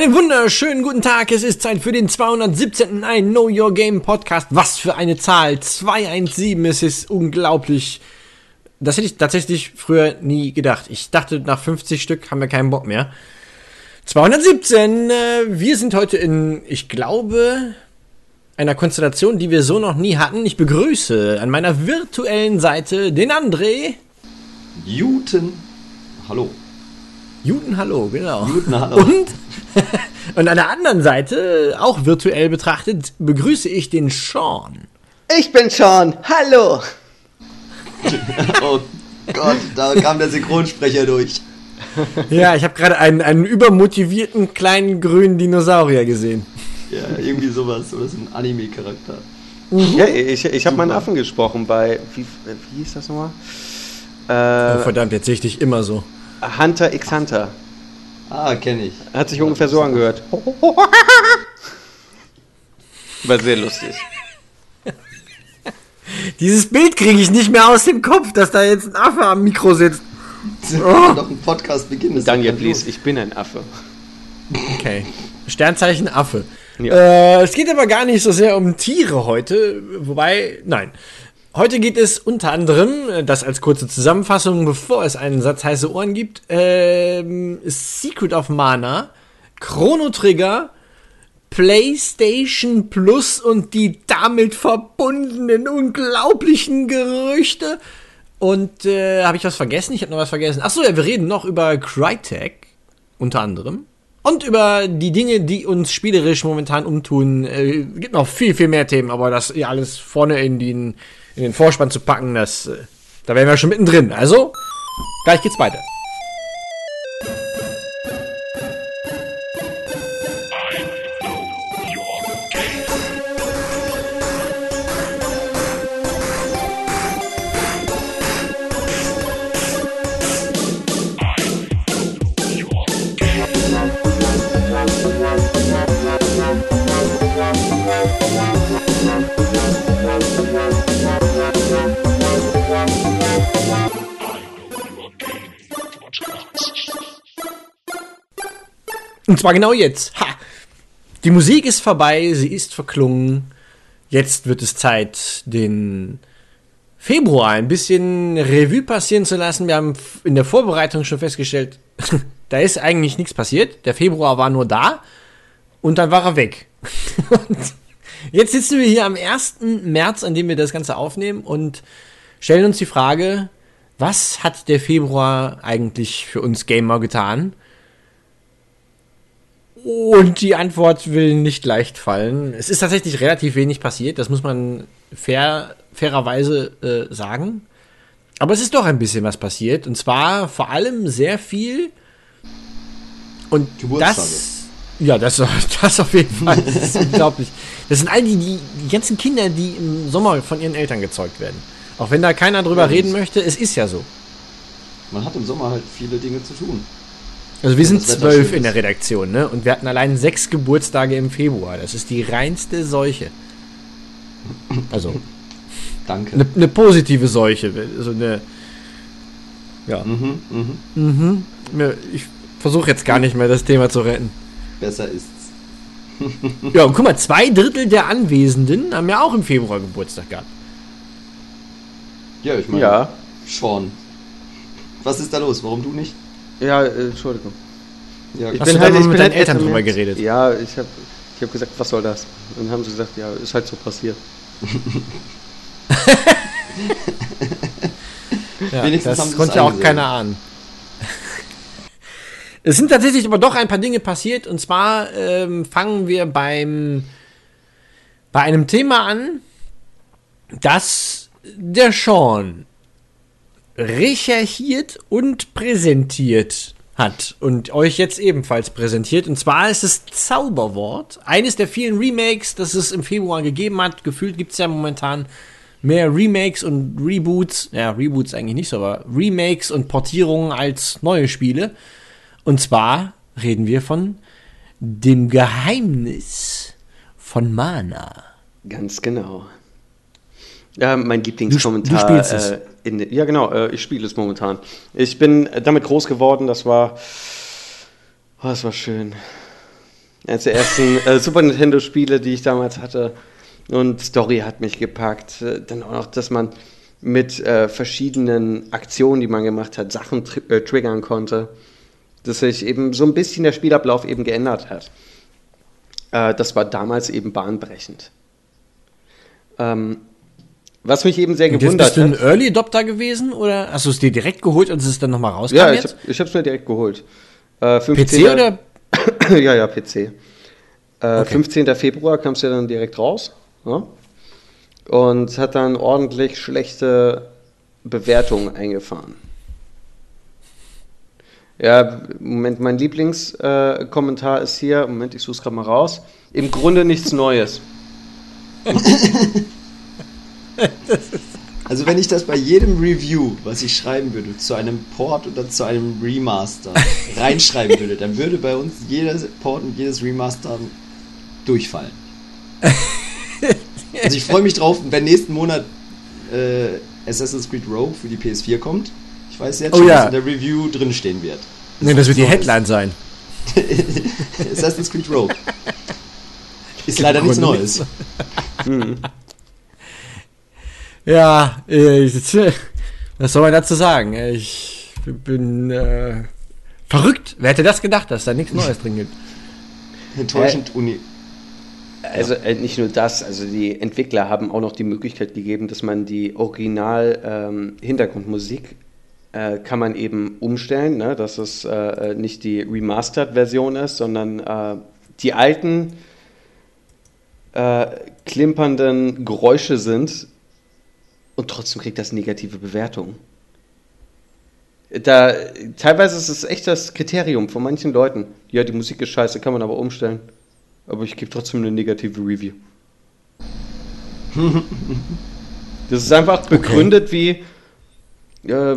Einen wunderschönen guten Tag. Es ist Zeit für den 217. ein Know Your Game Podcast. Was für eine Zahl. 217. Es ist unglaublich. Das hätte ich tatsächlich früher nie gedacht. Ich dachte, nach 50 Stück haben wir keinen Bock mehr. 217. Äh, wir sind heute in, ich glaube, einer Konstellation, die wir so noch nie hatten. Ich begrüße an meiner virtuellen Seite den André. Juten. Hallo. Juten, hallo, genau. Juten, hallo. Und, und an der anderen Seite, auch virtuell betrachtet, begrüße ich den Sean. Ich bin Sean. Hallo. oh Gott, da kam der Synchronsprecher durch. Ja, ich habe gerade einen, einen übermotivierten kleinen grünen Dinosaurier gesehen. Ja, irgendwie sowas. Oder so ein Anime-Charakter. Ja, ich, ich habe meinen Affen gesprochen bei, wie, wie hieß das nochmal? Oh, Äh, verdammt, jetzt sehe ich dich immer so. Hunter x Hunter. Ah, kenne ich. Hat sich ungefähr so angehört. War sehr lustig. Dieses Bild kriege ich nicht mehr aus dem Kopf, dass da jetzt ein Affe am Mikro sitzt. Wir können doch einen Podcast beginnen. Daniel, please, ich bin ein Affe. Okay. Sternzeichen Affe. Ja. Äh, es geht aber gar nicht so sehr um Tiere heute, wobei, nein. Heute geht es unter anderem, äh, das als kurze Zusammenfassung, bevor es einen Satz heiße Ohren gibt, ähm, Secret of Mana, Chrono Trigger, PlayStation Plus und die damit verbundenen unglaublichen Gerüchte. Und äh, habe ich was vergessen? Ich habe noch was vergessen. Achso, ja, wir reden noch über Crytek, unter anderem. Und über die Dinge, die uns spielerisch momentan umtun. Äh, gibt noch viel, viel mehr Themen, aber das hier alles vorne in den, in den Vorspann zu packen, das, äh, da wären wir schon mittendrin. Also, gleich geht's weiter. Und zwar genau jetzt. Ha! Die Musik ist vorbei, sie ist verklungen. Jetzt wird es Zeit, den Februar ein bisschen Revue passieren zu lassen. Wir haben in der Vorbereitung schon festgestellt, da ist eigentlich nichts passiert. Der Februar war nur da und dann war er weg. jetzt sitzen wir hier am 1. März, an dem wir das Ganze aufnehmen und stellen uns die Frage, was hat der Februar eigentlich für uns Gamer getan? Und die Antwort will nicht leicht fallen. Es ist tatsächlich relativ wenig passiert, das muss man fair, fairerweise äh, sagen. Aber es ist doch ein bisschen was passiert. Und zwar vor allem sehr viel. Und das. Ja, das, das auf jeden Fall. Das ist unglaublich. Das sind all die, die, die ganzen Kinder, die im Sommer von ihren Eltern gezeugt werden. Auch wenn da keiner drüber Ja, reden möchte, es ist ja so. Man hat im Sommer halt viele Dinge zu tun. Also wir sind zwölf in der. Redaktion, ne? Und wir hatten allein sechs Geburtstage im Februar. Das ist die reinste Seuche. Also Danke. eine ne positive Seuche, so eine. Ja. Mhm, mhm. Mhm. Ne, Ich versuche jetzt gar nicht mehr das Thema zu retten. Besser ist's. Ja, und guck mal, zwei Drittel der Anwesenden haben ja auch im Februar Geburtstag gehabt. Ja, ich meine, Ja. Sean. Was ist da los? Warum du nicht? Ja, äh, Entschuldigung. Ja, Hast du da mal mit deinen Eltern Ende drüber geredet? Ja, ich habe ich hab gesagt, was soll das? Und dann haben sie gesagt, ja, ist halt so passiert. Ja, Wenigstens das konnte ja auch keiner ahnen. Es sind tatsächlich aber doch ein paar Dinge passiert und zwar ähm, fangen wir beim bei einem Thema an, das der Sean recherchiert und präsentiert hat und euch jetzt ebenfalls präsentiert. Und zwar ist es Zauberwort, eines der vielen Remakes, das es im Februar gegeben hat. Gefühlt gibt es ja momentan mehr Remakes und Reboots, ja, Reboots eigentlich nicht so, aber Remakes und Portierungen als neue Spiele. Und zwar reden wir von dem Geheimnis von Mana. Ganz genau. Ja, mein Lieblingskommentar. Du- du spielst es. In, ja, genau, äh, ich spiele es momentan. Ich bin damit groß geworden, das war. Oh, das war schön. Eines der ersten äh, Super Nintendo-Spiele, die ich damals hatte. Und Story hat mich gepackt. Äh, dann auch noch, dass man mit äh, verschiedenen Aktionen, die man gemacht hat, Sachen tri äh, triggern konnte. Dass sich eben so ein bisschen der Spielablauf eben geändert hat. Äh, das war damals eben bahnbrechend. Ähm, was mich eben sehr gewundert bist du ein hat. Early Adopter gewesen oder hast du es dir direkt geholt und es ist dann nochmal rauskam Ja, ich, jetzt? hab, ich hab's mir direkt geholt. Äh, 15. PC oder? ja, ja, PC. Äh, 15. Februar kam es ja dann direkt raus. Ja? Und hat dann ordentlich schlechte Bewertungen eingefahren. Ja, Moment, mein Lieblingskommentar äh, ist hier, Moment, ich suche es gerade mal raus. Im Grunde nichts Neues. Also wenn ich das bei jedem Review, was ich schreiben würde, zu einem Port oder zu einem Remaster reinschreiben würde, dann würde bei uns jedes Port und jedes Remaster durchfallen. Also ich freue mich drauf, wenn nächsten Monat äh, Assassin's Creed Rogue für die PS4 kommt. Ich weiß jetzt Oh schon, ja. was in der Review drin stehen wird. Nee, das wird die. Headline sein. Assassin's Creed Rogue. Ist leider nichts Grunde Neues. Ja, äh, ich- was soll man dazu sagen? Ich bin äh, verrückt. Wer hätte das gedacht, dass da nichts Neues drin gibt? Enttäuschend Uni. Also äh, nicht nur das, also die Entwickler haben auch noch die Möglichkeit gegeben, dass man die Original-Hintergrundmusik äh, kann man eben umstellen, ne? dass es äh, nicht die Remastered-Version ist, sondern äh, die alten äh, klimpernden Geräusche sind und trotzdem kriegt das negative Bewertungen. Da, teilweise ist es echt das Kriterium von manchen Leuten. Ja, die Musik ist scheiße, kann man aber umstellen. Aber ich gebe trotzdem eine negative Review. das ist einfach begründet wie. Äh,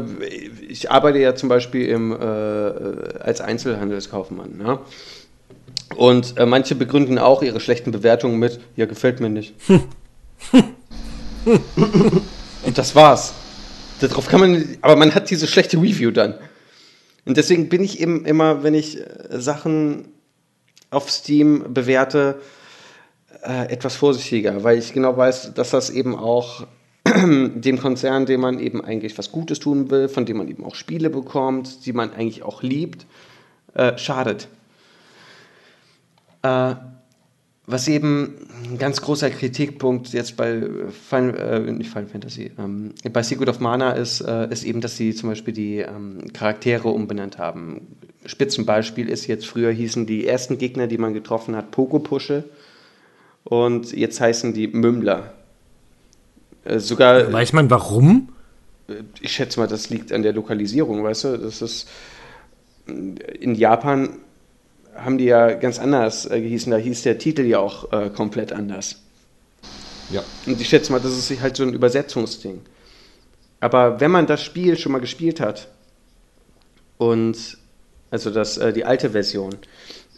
ich arbeite ja zum Beispiel im, äh, als Einzelhandelskaufmann. Ne? Und äh, manche begründen auch ihre schlechten Bewertungen mit: Ja, gefällt mir nicht. Und das war's. Darauf kann man, aber man hat diese schlechte Review dann. Und deswegen bin ich eben immer, wenn ich äh, Sachen auf Steam bewerte, äh, etwas vorsichtiger, weil ich genau weiß, dass das eben auch dem Konzern, dem man eben eigentlich was Gutes tun will, von dem man eben auch Spiele bekommt, die man eigentlich auch liebt, äh, schadet. Äh, was eben ein ganz großer Kritikpunkt jetzt bei Final, äh, nicht Final Fantasy, ähm, bei Secret of Mana ist, äh, ist eben, dass sie zum Beispiel die ähm, Charaktere umbenannt haben. Spitzenbeispiel ist jetzt, früher hießen die ersten Gegner, die man getroffen hat, Pokopusche und jetzt heißen die Mümmler. Äh, sogar, Weiß man warum? ich schätze mal, das liegt an der Lokalisierung, weißt du, das ist in Japan haben die ja ganz anders äh, gehießen. Da hieß der Titel ja auch äh, komplett anders. Ja. Und ich schätze mal, das ist halt so ein Übersetzungsding. Aber wenn man das Spiel schon mal gespielt hat und also das, äh, die alte Version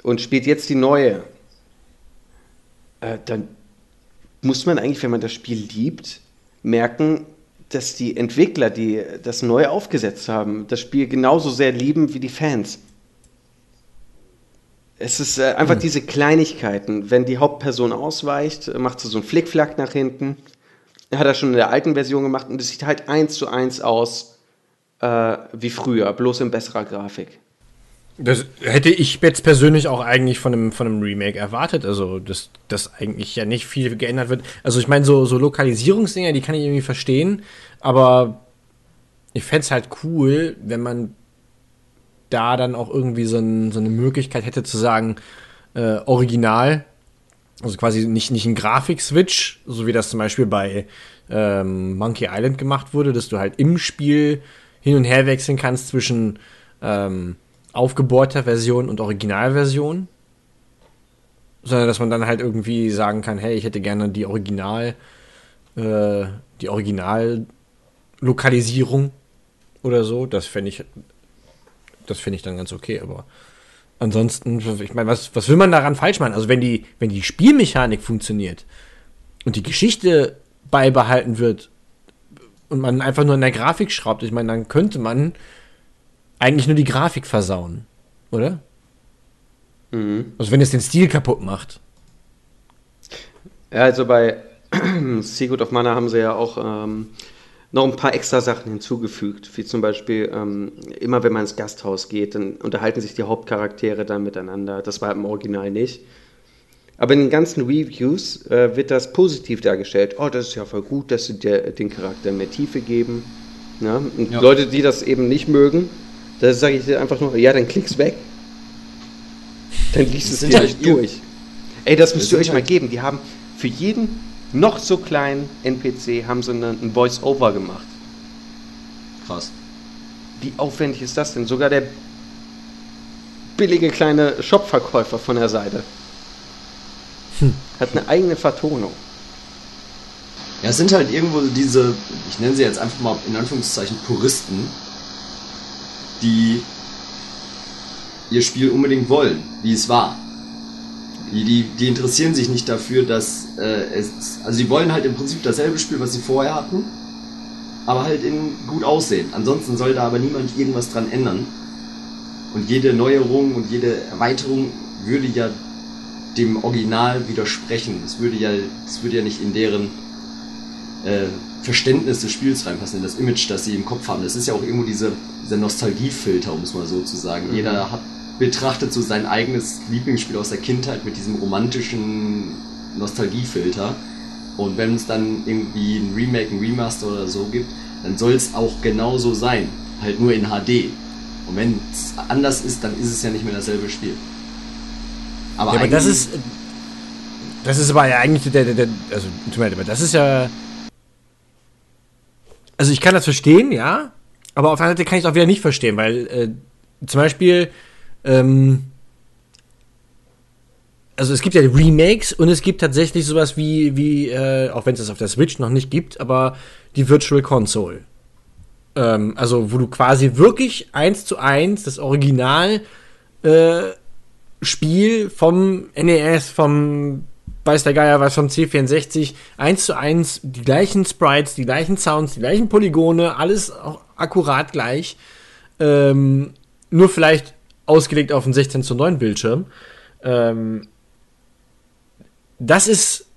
und spielt jetzt die neue, äh, dann muss man eigentlich, wenn man das Spiel liebt, merken, dass die Entwickler, die das neu aufgesetzt haben, das Spiel genauso sehr lieben wie die Fans. Es ist äh, einfach diese Kleinigkeiten. Wenn die Hauptperson ausweicht, äh, macht sie so einen Flickflack nach hinten. Hat er schon in der alten Version gemacht und es sieht halt eins zu eins aus äh, wie früher, bloß in besserer Grafik. Das hätte ich jetzt persönlich auch eigentlich von einem, von einem Remake erwartet. Also, dass, dass eigentlich ja nicht viel geändert wird. Also, ich meine, so, so Lokalisierungsdinger, die kann ich irgendwie verstehen. Aber ich fände es halt cool, wenn man da dann auch irgendwie so, ein, so eine Möglichkeit hätte zu sagen, äh, original. Also quasi nicht, nicht ein Grafik-Switch, so wie das zum Beispiel bei ähm, Monkey Island gemacht wurde, dass du halt im Spiel hin und her wechseln kannst zwischen ähm, aufgebohrter Version und Originalversion. Sondern dass man dann halt irgendwie sagen kann, hey, ich hätte gerne die Original, äh, die Original-Lokalisierung oder so. Das fände ich, das finde ich dann ganz okay, aber ansonsten, ich meine, was, was will man daran falsch machen? Also wenn die, wenn die Spielmechanik funktioniert und die Geschichte beibehalten wird und man einfach nur an der Grafik schraubt, ich meine, dann könnte man eigentlich nur die Grafik versauen, oder? Mhm. Also wenn es den Stil kaputt macht. Ja, also bei Secret of Mana haben sie ja auch ähm, noch ein paar extra Sachen hinzugefügt, wie zum Beispiel ähm, immer wenn man ins Gasthaus geht, dann unterhalten sich die Hauptcharaktere dann miteinander. Das war im Original nicht. Aber in den ganzen Reviews äh, wird das positiv dargestellt. Oh, das ist ja voll gut, dass sie der, den Charakter mehr Tiefe geben. Ja? Und ja. Leute, die das eben nicht mögen, da sage ich dir einfach nur, ja, dann klick's weg. Dann liest es dir halt durch. Ey, das müsst ihr euch halt mal geben. Die haben für jeden noch so kleinen NPC haben sie ein Voice-Over gemacht. Krass. Wie aufwendig ist das denn? Sogar der billige kleine Shopverkäufer von der Seite hm. hat eine eigene Vertonung. Ja, es sind halt irgendwo diese, ich nenne sie jetzt einfach mal in Anführungszeichen Puristen, die ihr Spiel unbedingt wollen, wie es war. Die, die, interessieren sich nicht dafür, dass äh, es. Also die wollen halt im Prinzip dasselbe Spiel, was sie vorher hatten, aber halt in gut aussehen. Ansonsten soll da aber niemand irgendwas dran ändern. Und jede Neuerung und jede Erweiterung würde ja dem Original widersprechen. Es würde ja, es würde ja nicht in deren äh, Verständnis des Spiels reinpassen, in das Image, das sie im Kopf haben. Das ist ja auch irgendwo diese, dieser Nostalgiefilter, um es mal so zu sagen. Mhm. Jeder hat betrachtet so sein eigenes Lieblingsspiel aus der Kindheit mit diesem romantischen Nostalgiefilter. Und wenn es dann irgendwie ein Remake, ein Remaster oder so gibt, dann soll es auch genauso sein. Halt nur in HD. Und wenn es anders ist, dann ist es ja nicht mehr dasselbe Spiel. Aber, ja, aber das ist. Das ist aber ja eigentlich der, der, der also, aber das ist ja. Also ich kann das verstehen, ja. Aber auf der anderen Seite kann ich es auch wieder nicht verstehen, weil äh, zum Beispiel ähm, also es gibt ja Remakes und es gibt tatsächlich sowas wie, wie äh, auch wenn es das auf der Switch noch nicht gibt, aber die Virtual Console. Ähm, also wo du quasi wirklich eins zu eins das Original äh, Spiel vom NES, vom weiß der Geier was vom C64, eins zu eins die gleichen Sprites, die gleichen Sounds, die gleichen Polygone, alles auch akkurat gleich. Ähm, nur vielleicht ausgelegt auf einen 16 zu 9 Bildschirm. Ähm, das ist,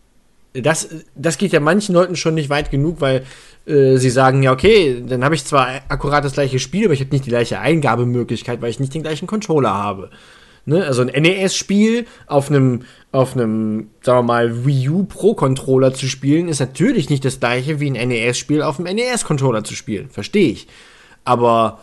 das, das geht ja manchen Leuten schon nicht weit genug, weil äh, sie sagen, ja, okay, dann habe ich zwar akkurat das gleiche Spiel, aber ich habe nicht die gleiche Eingabemöglichkeit, weil ich nicht den gleichen Controller habe. Ne? Also ein NES-Spiel auf einem, auf einem, sagen wir mal, Wii U Pro-Controller zu spielen, ist natürlich nicht das gleiche wie ein NES-Spiel auf einem NES-Controller zu spielen. Verstehe ich. Aber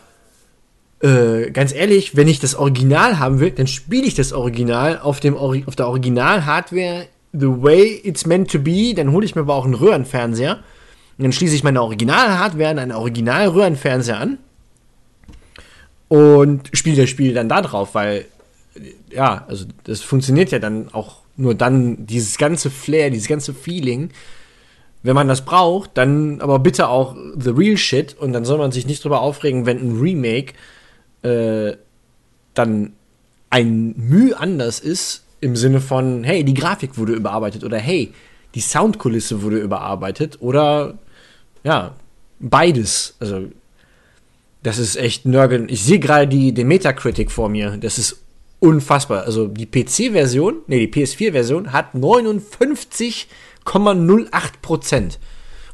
äh, ganz ehrlich, wenn ich das Original haben will, dann spiele ich das Original auf, dem Ori auf der Original-Hardware the way it's meant to be. Dann hole ich mir aber auch einen Röhrenfernseher. Und dann schließe ich meine Original-Hardware an einen Original-Röhrenfernseher an und spiele das Spiel dann da drauf, weil ja, also das funktioniert ja dann auch nur dann dieses ganze Flair, dieses ganze Feeling. Wenn man das braucht, dann aber bitte auch the real shit und dann soll man sich nicht drüber aufregen, wenn ein Remake äh, dann ein Mühe anders ist, im Sinne von, hey, die Grafik wurde überarbeitet oder hey, die Soundkulisse wurde überarbeitet oder ja, beides. Also, das ist echt nörgeln. Ich sehe gerade die, den Metacritic vor mir. Das ist unfassbar. Also, die PC-Version, nee, die PS4-Version hat 59,08%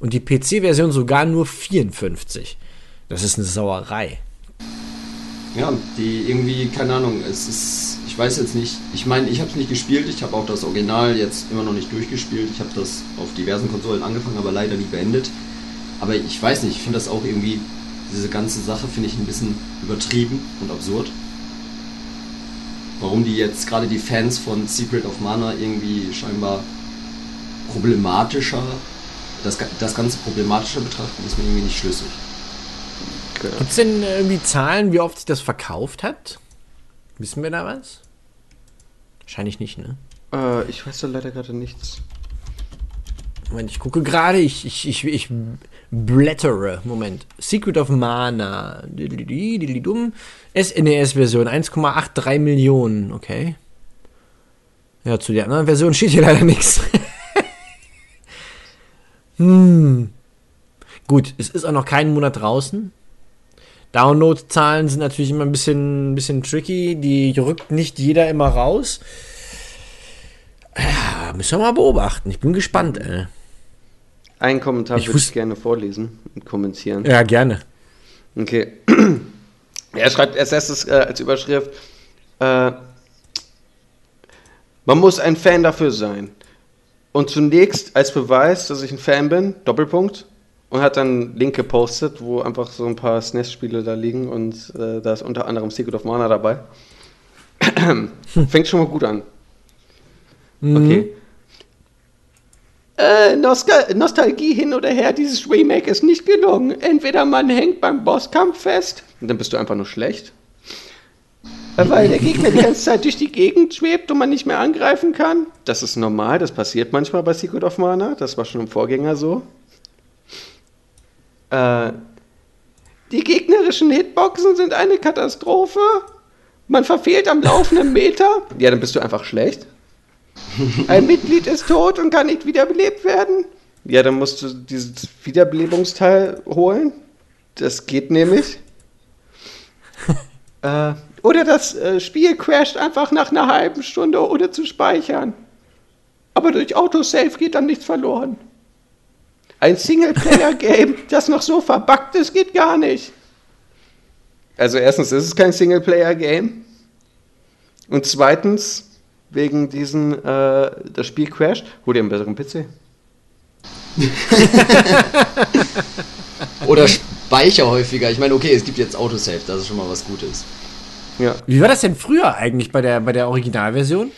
Und die PC-Version sogar nur 54. Das ist eine Sauerei ja, die irgendwie, keine Ahnung, es ist, ich weiß jetzt nicht, ich meine, ich habe es nicht gespielt, ich habe auch das Original jetzt immer noch nicht durchgespielt, ich habe das auf diversen Konsolen angefangen, aber leider nie beendet. Aber ich weiß nicht, ich finde das auch irgendwie, diese ganze Sache finde ich ein bisschen übertrieben und absurd. Warum die jetzt gerade die Fans von Secret of Mana irgendwie scheinbar problematischer, das, das Ganze problematischer betrachten, ist mir irgendwie nicht schlüssig. Okay. Gibt es denn irgendwie Zahlen, wie oft sich das verkauft hat? Wissen wir da was? Wahrscheinlich nicht, ne? Äh, ich weiß da leider gerade nichts. Moment, ich gucke gerade, ich, ich, ich, ich blättere. Moment. Secret of Mana. SNES-Version 1,83 Millionen. Okay. Ja, zu der anderen Version steht hier leider nichts. hm. Gut, es ist auch noch keinen Monat draußen. Download-Zahlen sind natürlich immer ein bisschen, ein bisschen tricky. Die rückt nicht jeder immer raus. Ja, müssen wir mal beobachten. Ich bin gespannt, ey. Einen Kommentar Ich würde ich gerne vorlesen und kommentieren. Ja, gerne. Okay. Er schreibt als erstes äh, als Überschrift, äh, man muss ein Fan dafür sein. Und zunächst als Beweis, dass ich ein Fan bin, Doppelpunkt, und hat dann einen Link gepostet, wo einfach so ein paar SNES-Spiele da liegen und äh, da ist unter anderem Secret of Mana dabei. Fängt schon mal gut an. Okay. Äh, Nostal Nostalgie hin oder her, dieses Remake ist nicht gelungen. Entweder man hängt beim Bosskampf fest, und dann bist du einfach nur schlecht. Äh, Weil der Gegner die ganze Zeit durch die Gegend schwebt und man nicht mehr angreifen kann. Das ist normal, das passiert manchmal bei Secret of Mana. Das war schon im Vorgänger so. Äh, die gegnerischen Hitboxen sind eine Katastrophe. Man verfehlt am laufenden Meter. Ja, dann bist du einfach schlecht. Ein Mitglied ist tot und kann nicht wiederbelebt werden. Ja, dann musst du dieses Wiederbelebungsteil holen. Das geht nämlich. äh, oder das äh, Spiel crasht einfach nach einer halben Stunde, ohne zu speichern. Aber durch Autosave geht dann nichts verloren. Ein Singleplayer-Game, das noch so verbuggt ist, geht gar nicht. Also erstens ist es kein Singleplayer-Game. Und zweitens, wegen diesen, äh, das Spiel crasht, hol dir einen besseren PC. Oder speicher häufiger. Ich meine, okay, es gibt jetzt Autosave, das ist schon mal was Gutes. Ja. Wie war das denn früher eigentlich bei der, bei der Originalversion?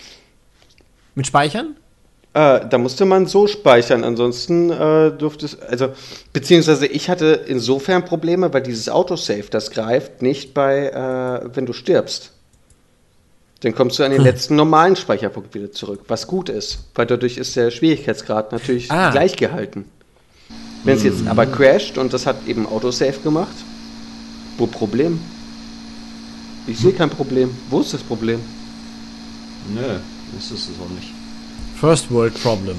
Mit Speichern? Äh, da musste man so speichern, ansonsten äh, durfte es, also, beziehungsweise ich hatte insofern Probleme, weil dieses Autosave, das greift nicht bei, äh, wenn du stirbst. Dann kommst du an den letzten normalen Speicherpunkt wieder zurück, was gut ist, weil dadurch ist der Schwierigkeitsgrad natürlich Ah. gleich gehalten. Wenn es jetzt aber crasht und das hat eben Autosave gemacht, wo Problem? Ich sehe kein Problem. Wo ist das Problem? Nö, ist es auch nicht. First World Problem.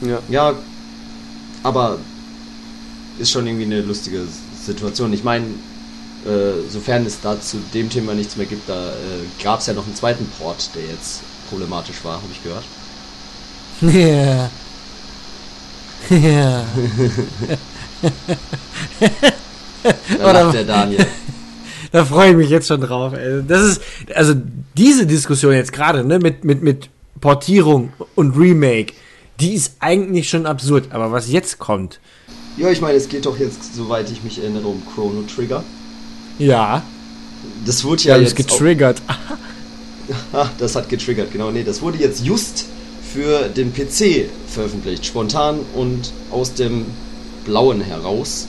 Ja. Ja, aber ist schon irgendwie eine lustige Situation. Ich meine, äh, sofern es da zu dem Thema nichts mehr gibt, da äh, gab es ja noch einen zweiten Port, der jetzt problematisch war, habe ich gehört. Ja. Ja. Da Oder- der Daniel. Da freue ich mich jetzt schon drauf. Ey. Das ist, also diese Diskussion jetzt gerade, ne, mit, mit, mit Portierung und Remake, die ist eigentlich schon absurd. Aber was jetzt kommt, Ja, ich meine, es geht doch jetzt, soweit ich mich erinnere, um Chrono Trigger. ja, Das wurde ja, ja, jetzt. getriggert. Ah, das hat getriggert, genau. Nee, das wurde jetzt just für den PC veröffentlicht, spontan und aus dem Blauen heraus.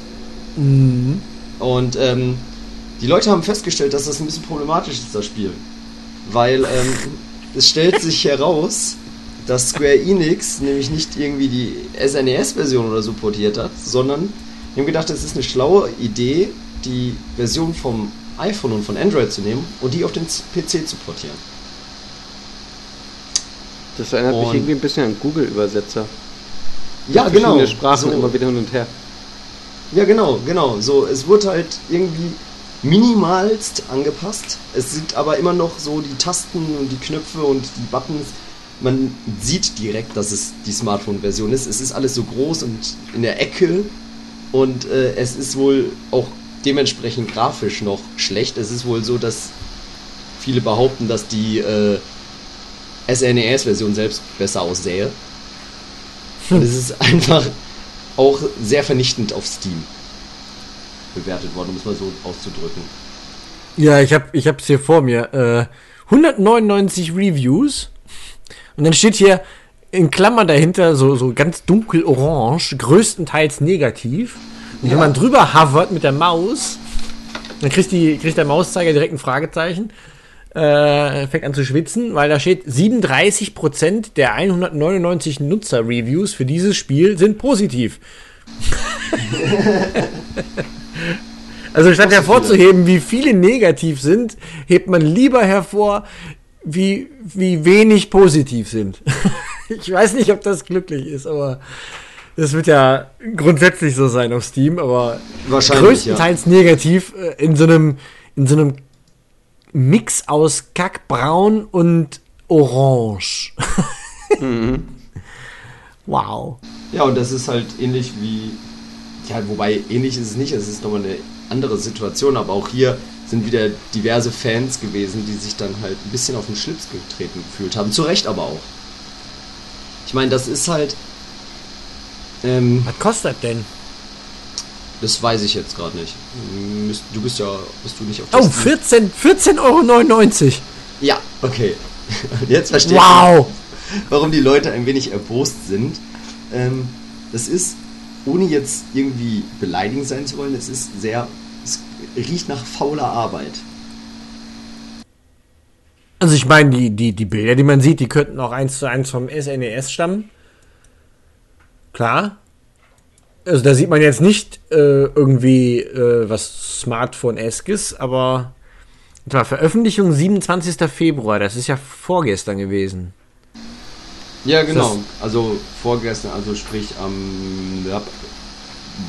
Mhm. Und ähm, die Leute haben festgestellt, dass das ein bisschen problematisch ist, das Spiel. Weil ähm, es stellt sich heraus, dass Square Enix nämlich nicht irgendwie die SNES-Version oder so portiert hat, sondern die haben gedacht, es ist eine schlaue Idee, die Version vom iPhone und von Android zu nehmen und die auf den PC zu portieren. Das erinnert mich Und- irgendwie ein bisschen an Google-Übersetzer. Ja, genau. Sprachen So. immer wieder hin und her. Ja, genau, genau. So, es wurde halt irgendwie minimalst angepasst. Es sind aber immer noch so die Tasten und die Knöpfe und die Buttons. Man sieht direkt, dass es die Smartphone-Version ist. Es ist alles so groß und in der Ecke. Und äh, es ist wohl auch dementsprechend grafisch noch schlecht. Es ist wohl so, dass viele behaupten, dass die äh, SNES-Version selbst besser aussähe. Und es ist einfach auch sehr vernichtend auf Steam bewertet worden, um es mal so auszudrücken. Ja, ich hab, ich hab's hier vor mir. Äh, 199 Reviews. Und dann steht hier in Klammern dahinter so, so ganz dunkel orange, größtenteils negativ. Und wenn Ja. man drüber hovert mit der Maus, dann kriegt, die, kriegt der Mauszeiger direkt ein Fragezeichen. Äh, fängt an zu schwitzen, weil da steht 37% der 199 Nutzer-Reviews für dieses Spiel sind positiv. Also statt hervorzuheben, wie viele negativ sind, hebt man lieber hervor, wie, wie wenig positiv sind. ich weiß nicht, ob das glücklich ist, aber Das wird ja grundsätzlich so sein auf Steam, aber Wahrscheinlich, größtenteils negativ äh, in so einem in so einem Mix aus Kackbraun und Orange. Wow. Ja, und das ist halt ähnlich wie. Ja, wobei ähnlich ist es nicht, es ist nochmal eine andere Situation, aber auch hier sind wieder diverse Fans gewesen, die sich dann halt ein bisschen auf den Schlips getreten gefühlt haben. Zu Recht aber auch. Ich meine, das ist halt. Ähm, Was kostet denn? das weiß ich jetzt gerade nicht. Du bist ja. Bist du nicht auf Oh, Steam? 14, 14,99 Euro. Ja, okay. Jetzt verstehe Wow. ich, warum die Leute ein wenig erbost sind. Ähm, das ist, ohne jetzt irgendwie beleidigend sein zu wollen, es ist sehr. Es riecht nach fauler Arbeit. Also ich meine, die, die, die Bilder, die man sieht, die könnten auch eins zu eins vom SNES stammen. Klar. Also da sieht man jetzt nicht äh, irgendwie äh, was Smartphone-eskes, aber Veröffentlichung 27. Februar, das ist ja vorgestern gewesen. Ja, genau. Also vorgestern, also sprich am ja,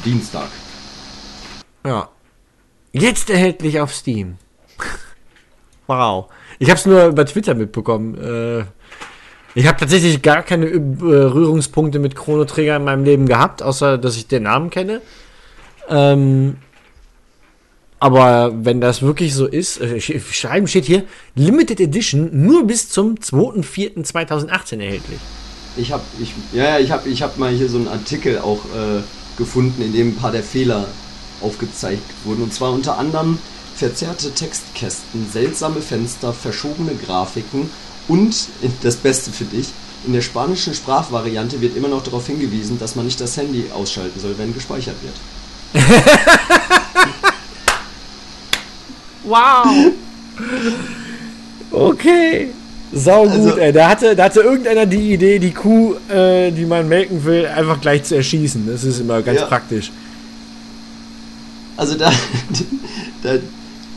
Dienstag. Ja. Jetzt erhältlich auf Steam. wow. Ich habe es nur über Twitter mitbekommen. Äh, ich habe tatsächlich gar keine Ü- Berührungspunkte mit Chrono Trigger in meinem Leben gehabt, außer dass ich den Namen kenne. Ähm, aber wenn das wirklich so ist, äh, sch- schreiben steht hier Limited Edition nur bis zum 2.4.2018 erhältlich. Ich habe, ich, ja, ja, ich habe, ich habe mal hier so einen Artikel auch äh, gefunden, in dem ein paar der Fehler aufgezeigt wurden. Und zwar unter anderem verzerrte Textkästen, seltsame Fenster, verschobene Grafiken und das Beste für dich. In der spanischen Sprachvariante wird immer noch darauf hingewiesen, dass man nicht das Handy ausschalten soll, wenn gespeichert wird. Wow. Okay. Sau gut, Also- ey. Da hatte, da hatte irgendeiner die Idee, die Kuh, äh, die man melken will, einfach gleich zu erschießen. Das ist immer ganz Ja. praktisch. Also da, da,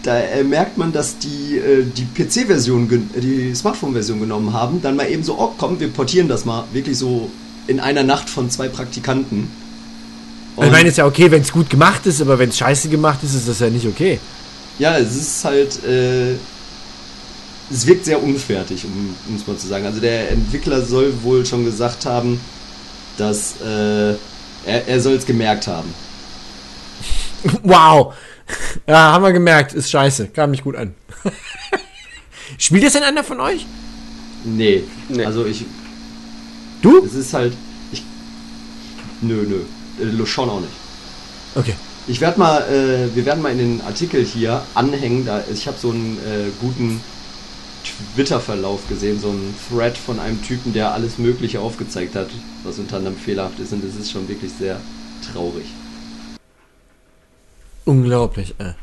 da äh, merkt man, dass die äh, die PC-Version, äh, die Smartphone-Version genommen haben, dann mal eben so, oh komm, wir portieren das mal wirklich so in einer Nacht von zwei Praktikanten. ich meine, ist ja okay, wenn es gut gemacht ist, aber wenn es scheiße gemacht ist, ist das ja nicht okay. Ja, es ist halt, äh, es wirkt sehr unfertig, um um es mal zu sagen. Also der Entwickler soll wohl schon gesagt haben, dass äh, er, er soll es gemerkt haben. Wow. Ja, haben wir gemerkt, ist scheiße. Kam nicht gut an. Spielt das denn einer von euch? Nee, Nee. also ich, Du? es ist halt, ich, nö, nö, äh, schon auch nicht. Okay. Ich werde mal, äh, wir werden mal in den Artikel hier anhängen. Da, ich habe so einen äh, guten Twitter-Verlauf gesehen, so einen Thread von einem Typen, der alles Mögliche aufgezeigt hat, was unter anderem fehlerhaft ist. Und das ist schon wirklich sehr traurig. Unglaublich. Äh.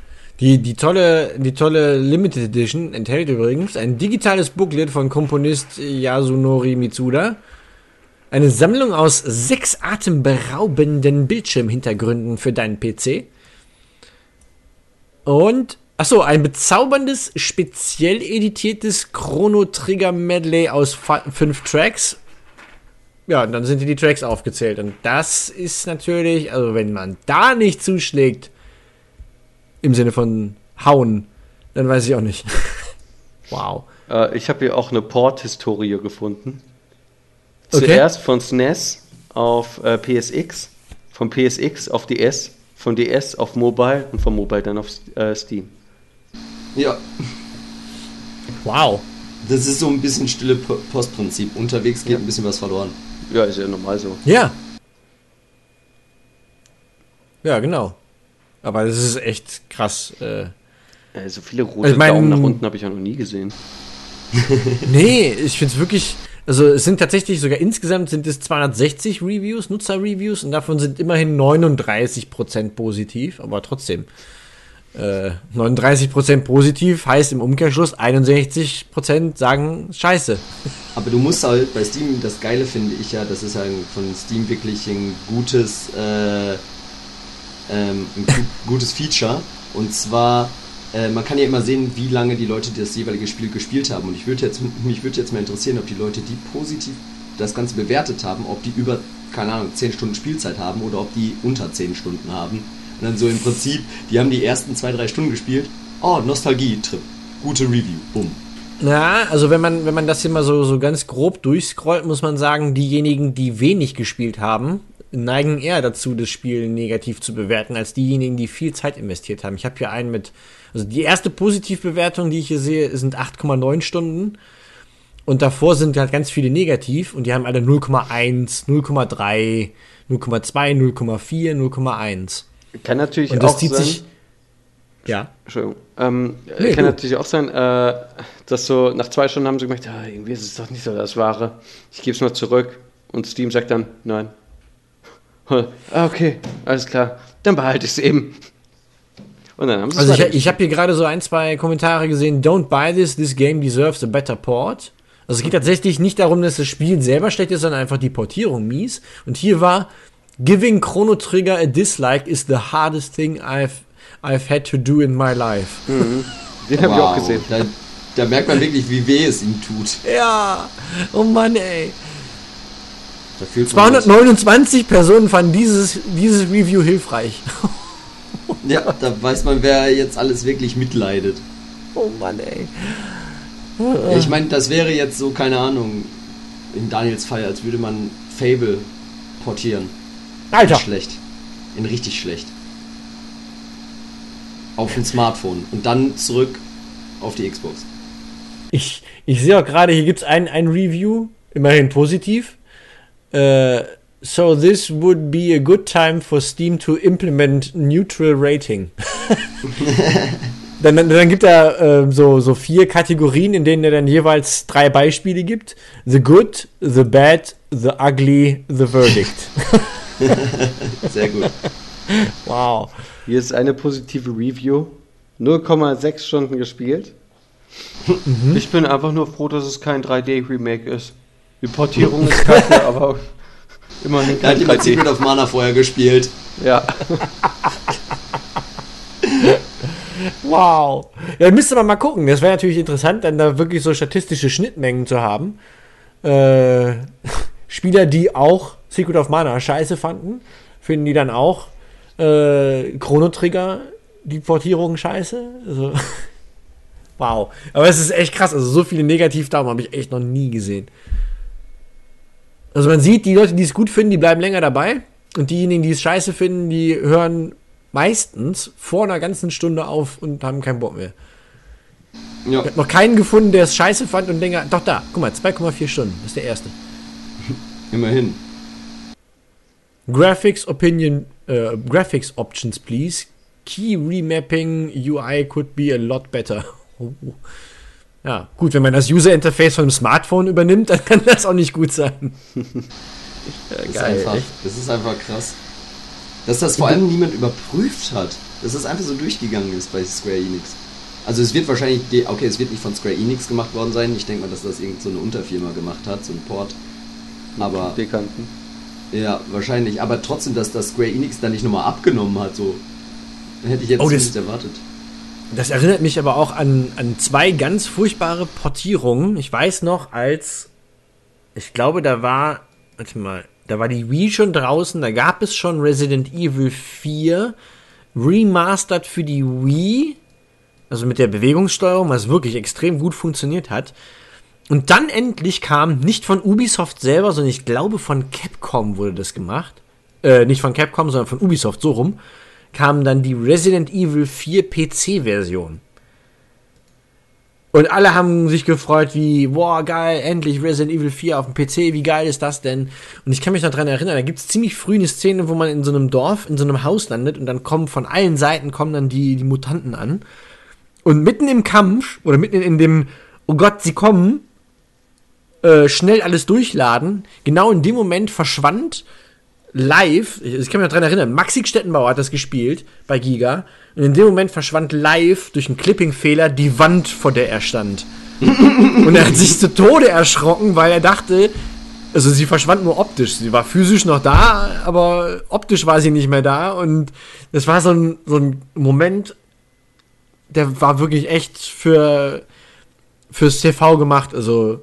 Die, die, tolle, die tolle Limited Edition enthält übrigens ein digitales Booklet von Komponist Yasunori Mitsuda. Eine Sammlung aus sechs atemberaubenden Bildschirmhintergründen für deinen PC. Und, achso, ein bezauberndes, speziell editiertes Chrono Trigger Medley aus fünf Tracks. Ja, und dann sind die Tracks aufgezählt. Und das ist natürlich, also wenn man da nicht zuschlägt, im Sinne von hauen, dann weiß ich auch nicht. wow. Äh, ich habe hier auch eine Port-Historie gefunden. Okay. Zuerst von SNES auf äh, PSX, von PSX auf DS, von DS auf Mobile und von Mobile dann auf äh, Steam. Ja, Wow. das ist so ein bisschen stille Po- Postprinzip. Unterwegs geht ein bisschen was verloren. Ja, ist ja normal so. Ja. Ja, genau. Aber das ist echt krass. Äh, Äh, so viele rote Ich mein- Daumen nach unten habe ich ja noch nie gesehen. nee, ich finde es wirklich. Also es sind tatsächlich sogar insgesamt sind es 260 Reviews, Nutzer-Reviews und davon sind immerhin 39% positiv, aber trotzdem. Äh, 39% positiv heißt im Umkehrschluss 61% sagen Scheiße. Aber du musst halt bei Steam, das Geile finde ich ja, das ist ein- von Steam wirklich ein gutes, äh, ähm, ein gu gutes Feature. Und zwar, äh, man kann ja immer sehen, wie lange die Leute das jeweilige Spiel gespielt haben. Und ich würde jetzt, mich würde jetzt mal interessieren, ob die Leute, die positiv das Ganze bewertet haben, ob die über keine Ahnung, 10 Stunden Spielzeit haben oder ob die unter 10 Stunden haben. Und dann so im Prinzip, die haben die ersten 2-3 Stunden gespielt. Oh, Nostalgie-Trip. Gute Review. Bumm. Ja, also wenn man, wenn man das hier mal so, so ganz grob durchscrollt, muss man sagen, diejenigen, die wenig gespielt haben, neigen eher dazu, das Spiel negativ zu bewerten, als diejenigen, die viel Zeit investiert haben. Ich habe hier einen mit, also die erste Positivbewertung, die ich hier sehe, sind 8,9 Stunden. Und davor sind halt ganz viele negativ und die haben alle 0,1, 0,3, 0,2, 0,4, 0,1. Kann natürlich Und das auch zieht sein, sich. Ja. Entschuldigung. Ähm, Nee, kann du. natürlich auch sein, äh, dass so nach zwei Stunden haben sie gemerkt, ah, irgendwie ist es doch nicht so das Wahre. Ich gebe es mal zurück. Und Steam sagt dann, nein. Ah, okay, alles klar. Dann behalte ich es eben. Und dann haben sie Also ich, ich habe hier gerade so ein, zwei Kommentare gesehen. Don't buy this, this game deserves a better port. Also es geht tatsächlich nicht darum, dass das Spiel selber schlecht ist, sondern einfach die Portierung mies. Und hier war Giving Chrono Trigger a dislike is the hardest thing I've I've had to do in my life. Den habe ich auch gesehen. Da, da merkt man wirklich, wie weh es ihm tut. Ja, oh Mann, ey. Da fühlt man das. 229 Personen fanden dieses, dieses Review hilfreich. Ja, da weiß man, wer jetzt alles wirklich mitleidet. Oh Mann, ey. Ja, ich meine, das wäre jetzt so, keine Ahnung, in Daniels Fall, als würde man Fable portieren. Alter. In schlecht. In richtig schlecht. Auf ein Smartphone. Und dann zurück auf die Xbox. Ich, ich sehe auch gerade, hier gibt es ein, ein Review, immerhin positiv. Äh, so this would be a good time for Steam to implement neutral rating. dann, dann, dann gibt er äh, so, so vier Kategorien, in denen er dann jeweils drei Beispiele gibt. The good, the bad, the ugly, the verdict. Sehr gut. wow. Hier ist eine positive Review. 0,6 Stunden gespielt. Mhm. Ich bin einfach nur froh, dass es kein 3D-Remake ist. Die Portierung ist kacke, aber immerhin Er hat kein jemand 3D. Secret of Mana vorher gespielt. Ja. Wow. Ja, müsste man mal gucken. Das wäre natürlich interessant, dann da wirklich so statistische Schnittmengen zu haben. Äh, Spieler, die auch Secret of Mana scheiße fanden, finden die dann auch äh, Chrono Trigger die Portierung scheiße. Also, wow. Aber es ist echt krass. Also so viele Negativdaumen habe ich echt noch nie gesehen. Also man sieht, die Leute, die es gut finden, die bleiben länger dabei. Und diejenigen, die es scheiße finden, die hören meistens vor einer ganzen Stunde auf und haben keinen Bock mehr. Ja, Ich habe noch keinen gefunden, der es scheiße fand und denke, doch da, guck mal, 2,4 Stunden, das ist der erste. immerhin. Graphics Opinion, äh, Graphics Options, please. Key Remapping UI could be a lot better. Oh. Ja, gut, wenn man das User Interface von einem Smartphone übernimmt, dann kann das auch nicht gut sein. Das ist, einfach, das ist einfach krass. Dass das vor allem niemand überprüft hat. Dass das einfach so durchgegangen ist bei Square Enix. Also es wird wahrscheinlich, okay, es wird nicht von Square Enix gemacht worden sein. Ich denke mal, dass das irgendeine so eine Unterfirma gemacht hat, so ein Port. Aber Bekannten. ja, wahrscheinlich. Aber trotzdem, dass das Square Enix dann nicht nochmal abgenommen hat, so hätte ich jetzt Oh, nicht erwartet. Das erinnert mich aber auch an, an zwei ganz furchtbare Portierungen. Ich weiß noch, als ich glaube, da war, warte mal, da war die Wii schon draußen, da gab es schon Resident Evil 4 remastered für die Wii, also mit der Bewegungssteuerung, was wirklich extrem gut funktioniert hat. Und dann endlich kam, nicht von Ubisoft selber, sondern ich glaube von Capcom wurde das gemacht. Äh, nicht von Capcom, sondern von Ubisoft, so rum kam dann die Resident Evil 4 PC-Version. Und alle haben sich gefreut, wie, boah, geil, endlich Resident Evil 4 auf dem PC, wie geil ist das denn? Und ich kann mich noch dran erinnern, da gibt es ziemlich früh eine Szene, wo man in so einem Dorf, in so einem Haus landet und dann kommen von allen Seiten kommen dann die, die Mutanten an. Und mitten im Kampf, oder mitten in dem, oh Gott, sie kommen, äh, schnell alles durchladen, genau in dem Moment verschwand live, ich, kann mich noch dran erinnern, Maxi Stettenbauer hat das gespielt bei Giga. Und in dem Moment verschwand live durch einen Clipping-Fehler die Wand, vor der er stand. und er hat sich zu Tode erschrocken, weil er dachte, also sie verschwand nur optisch. Sie war physisch noch da, aber optisch war sie nicht mehr da. Und das war so ein, so ein Moment, der war wirklich echt für fürs TV gemacht. Also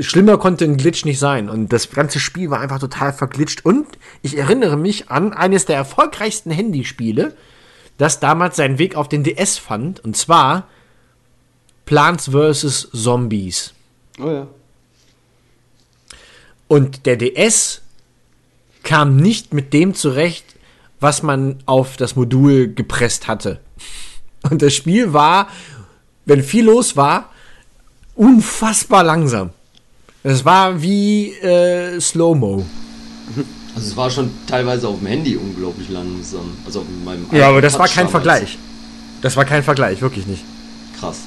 schlimmer konnte ein Glitch nicht sein. Und das ganze Spiel war einfach total verglitscht. Und ich erinnere mich an eines der erfolgreichsten Handyspiele, das damals seinen Weg auf den DS fand. Und zwar Plants vs. Zombies. Oh ja. Und der DS kam nicht mit dem zurecht, was man auf das Modul gepresst hatte. Und das Spiel war, wenn viel los war, unfassbar langsam. Es war wie äh, Slow-Mo. Also es war schon teilweise auf dem Handy unglaublich langsam. Also auf meinem Ja, aber das Touch war kein damals. Vergleich. Das war kein Vergleich, wirklich nicht. Krass.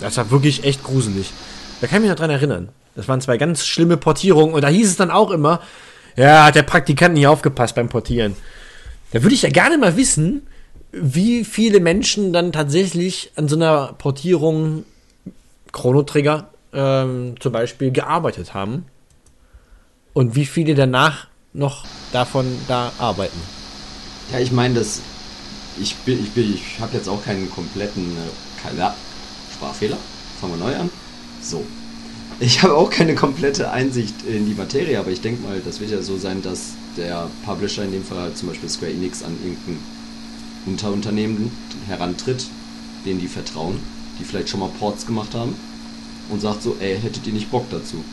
Das war wirklich echt gruselig. Da kann ich mich noch dran erinnern. Das waren zwei ganz schlimme Portierungen und da hieß es dann auch immer, ja, hat der Praktikant nicht aufgepasst beim Portieren. Da würde ich ja gerne mal wissen, wie viele Menschen dann tatsächlich an so einer Portierung Chrono Trigger ähm, zum Beispiel gearbeitet haben und wie viele danach noch davon da arbeiten. Ja, ich meine, das. Ich bin, ich bin, ich habe jetzt auch keinen kompletten äh, Sprachfehler. Fangen wir neu an. So. Ich habe auch keine komplette Einsicht in die Materie, aber ich denke mal, das wird ja so sein, dass der Publisher in dem Fall halt zum Beispiel Square Enix an irgendein Unterunternehmen herantritt, denen die vertrauen, die vielleicht schon mal Ports gemacht haben und sagt so, ey, hättet ihr nicht Bock dazu?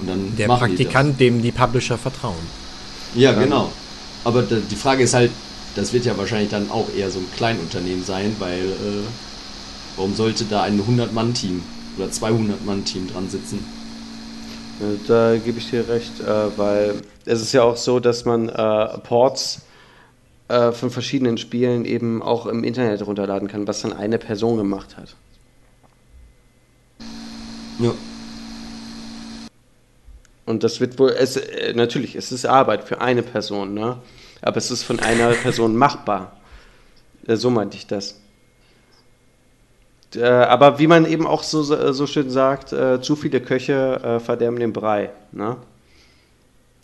Und dann Der. Praktikant, dem die Publisher vertrauen. Ja, genau. Aber da, die Frage ist halt, das wird ja wahrscheinlich dann auch eher so ein Kleinunternehmen sein, weil äh, warum sollte da ein 100-Mann-Team oder 200-Mann-Team dran sitzen? Äh, Da gebe ich dir recht, äh, weil es ist ja auch so, dass man äh, Ports äh, von verschiedenen Spielen eben auch im Internet runterladen kann, was dann eine Person gemacht hat. Ja. Und das wird wohl, es, äh, natürlich, es ist Arbeit für eine Person, ne? Aber es ist von einer Person machbar. Äh, so meinte ich das. Äh, aber wie man eben auch so, so schön sagt, zu viele Köche verderben den Brei, ne?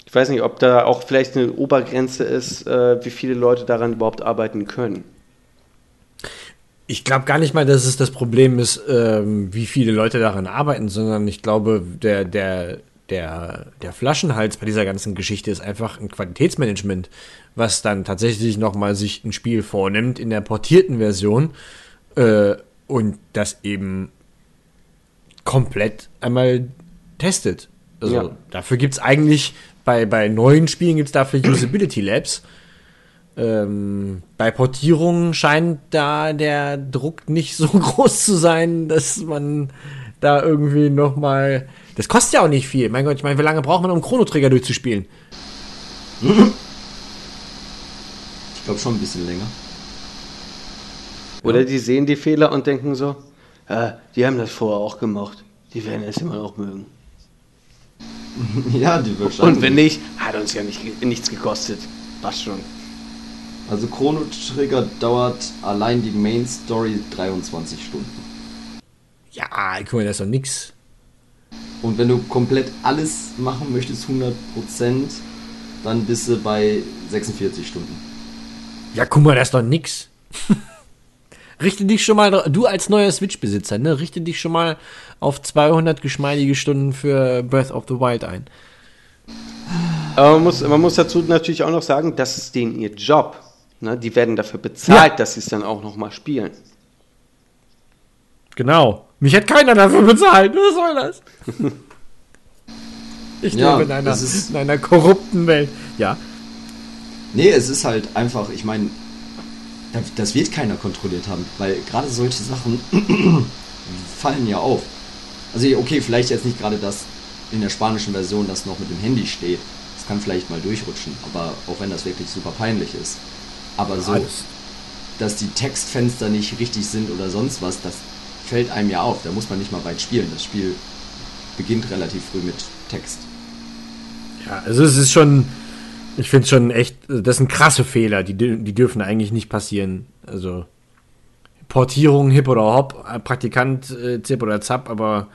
Ich weiß nicht, ob da auch vielleicht eine Obergrenze ist, wie viele Leute daran überhaupt arbeiten können. Ich glaube gar nicht mal, dass es das Problem ist, ähm, wie viele Leute daran arbeiten, sondern ich glaube, der, der, der, der Flaschenhals bei dieser ganzen Geschichte ist einfach ein Qualitätsmanagement, was dann tatsächlich nochmal sich ein Spiel vornimmt in der portierten Version äh, und das eben komplett einmal testet. Also Ja. dafür gibt es eigentlich, bei, bei neuen Spielen gibt es dafür Usability Labs. Ähm, bei Portierungen scheint da der Druck nicht so groß zu sein, dass man da irgendwie noch mal. Das kostet ja auch nicht viel. Mein Gott, ich meine, wie lange braucht man, um Chrono Trigger durchzuspielen? Ich glaube schon ein bisschen länger. Oder die sehen die Fehler und denken so, äh, die haben das vorher auch gemacht. Die werden es immer noch mögen. ja, die wahrscheinlich. Und wenn nicht, hat uns ja nicht, nichts gekostet. Passt schon. Also Chrono Trigger dauert allein die Main Story 23 Stunden. Ja, guck mal, das ist doch nix. Und wenn du komplett alles machen möchtest, 100%, dann bist du bei 46 Stunden. Ja, guck mal, das ist doch nix. richte dich schon mal, du als neuer Switch-Besitzer, ne, richte dich schon mal auf 200 geschmeidige Stunden für Breath of the Wild ein. Aber man muss, man muss dazu natürlich auch noch sagen, das ist denen ihr Job. Ne? Die werden dafür bezahlt, Ja. dass sie es dann auch nochmal spielen. Genau. Mich hat keiner dafür bezahlt. Was soll das? Ich Ja, lebe in einer, das ist- in einer korrupten Welt. Ja. Nee, es ist halt einfach, ich meine, das, das wird keiner kontrolliert haben, weil gerade solche Sachen fallen ja auf. Also okay, vielleicht jetzt nicht gerade das in der spanischen Version, das noch mit dem Handy steht. Das kann vielleicht mal durchrutschen, aber auch wenn das wirklich super peinlich ist. Aber so, Alles. dass die Textfenster nicht richtig sind oder sonst was, das fällt einem ja auf. Da muss man nicht mal weit spielen. Das Spiel beginnt relativ früh mit Text. Ja, also es ist schon, ich finde schon echt, das sind krasse Fehler, die, die dürfen eigentlich nicht passieren. Also Portierung, Hip oder Hop, äh, Praktikant, äh, Zip oder Zap, aber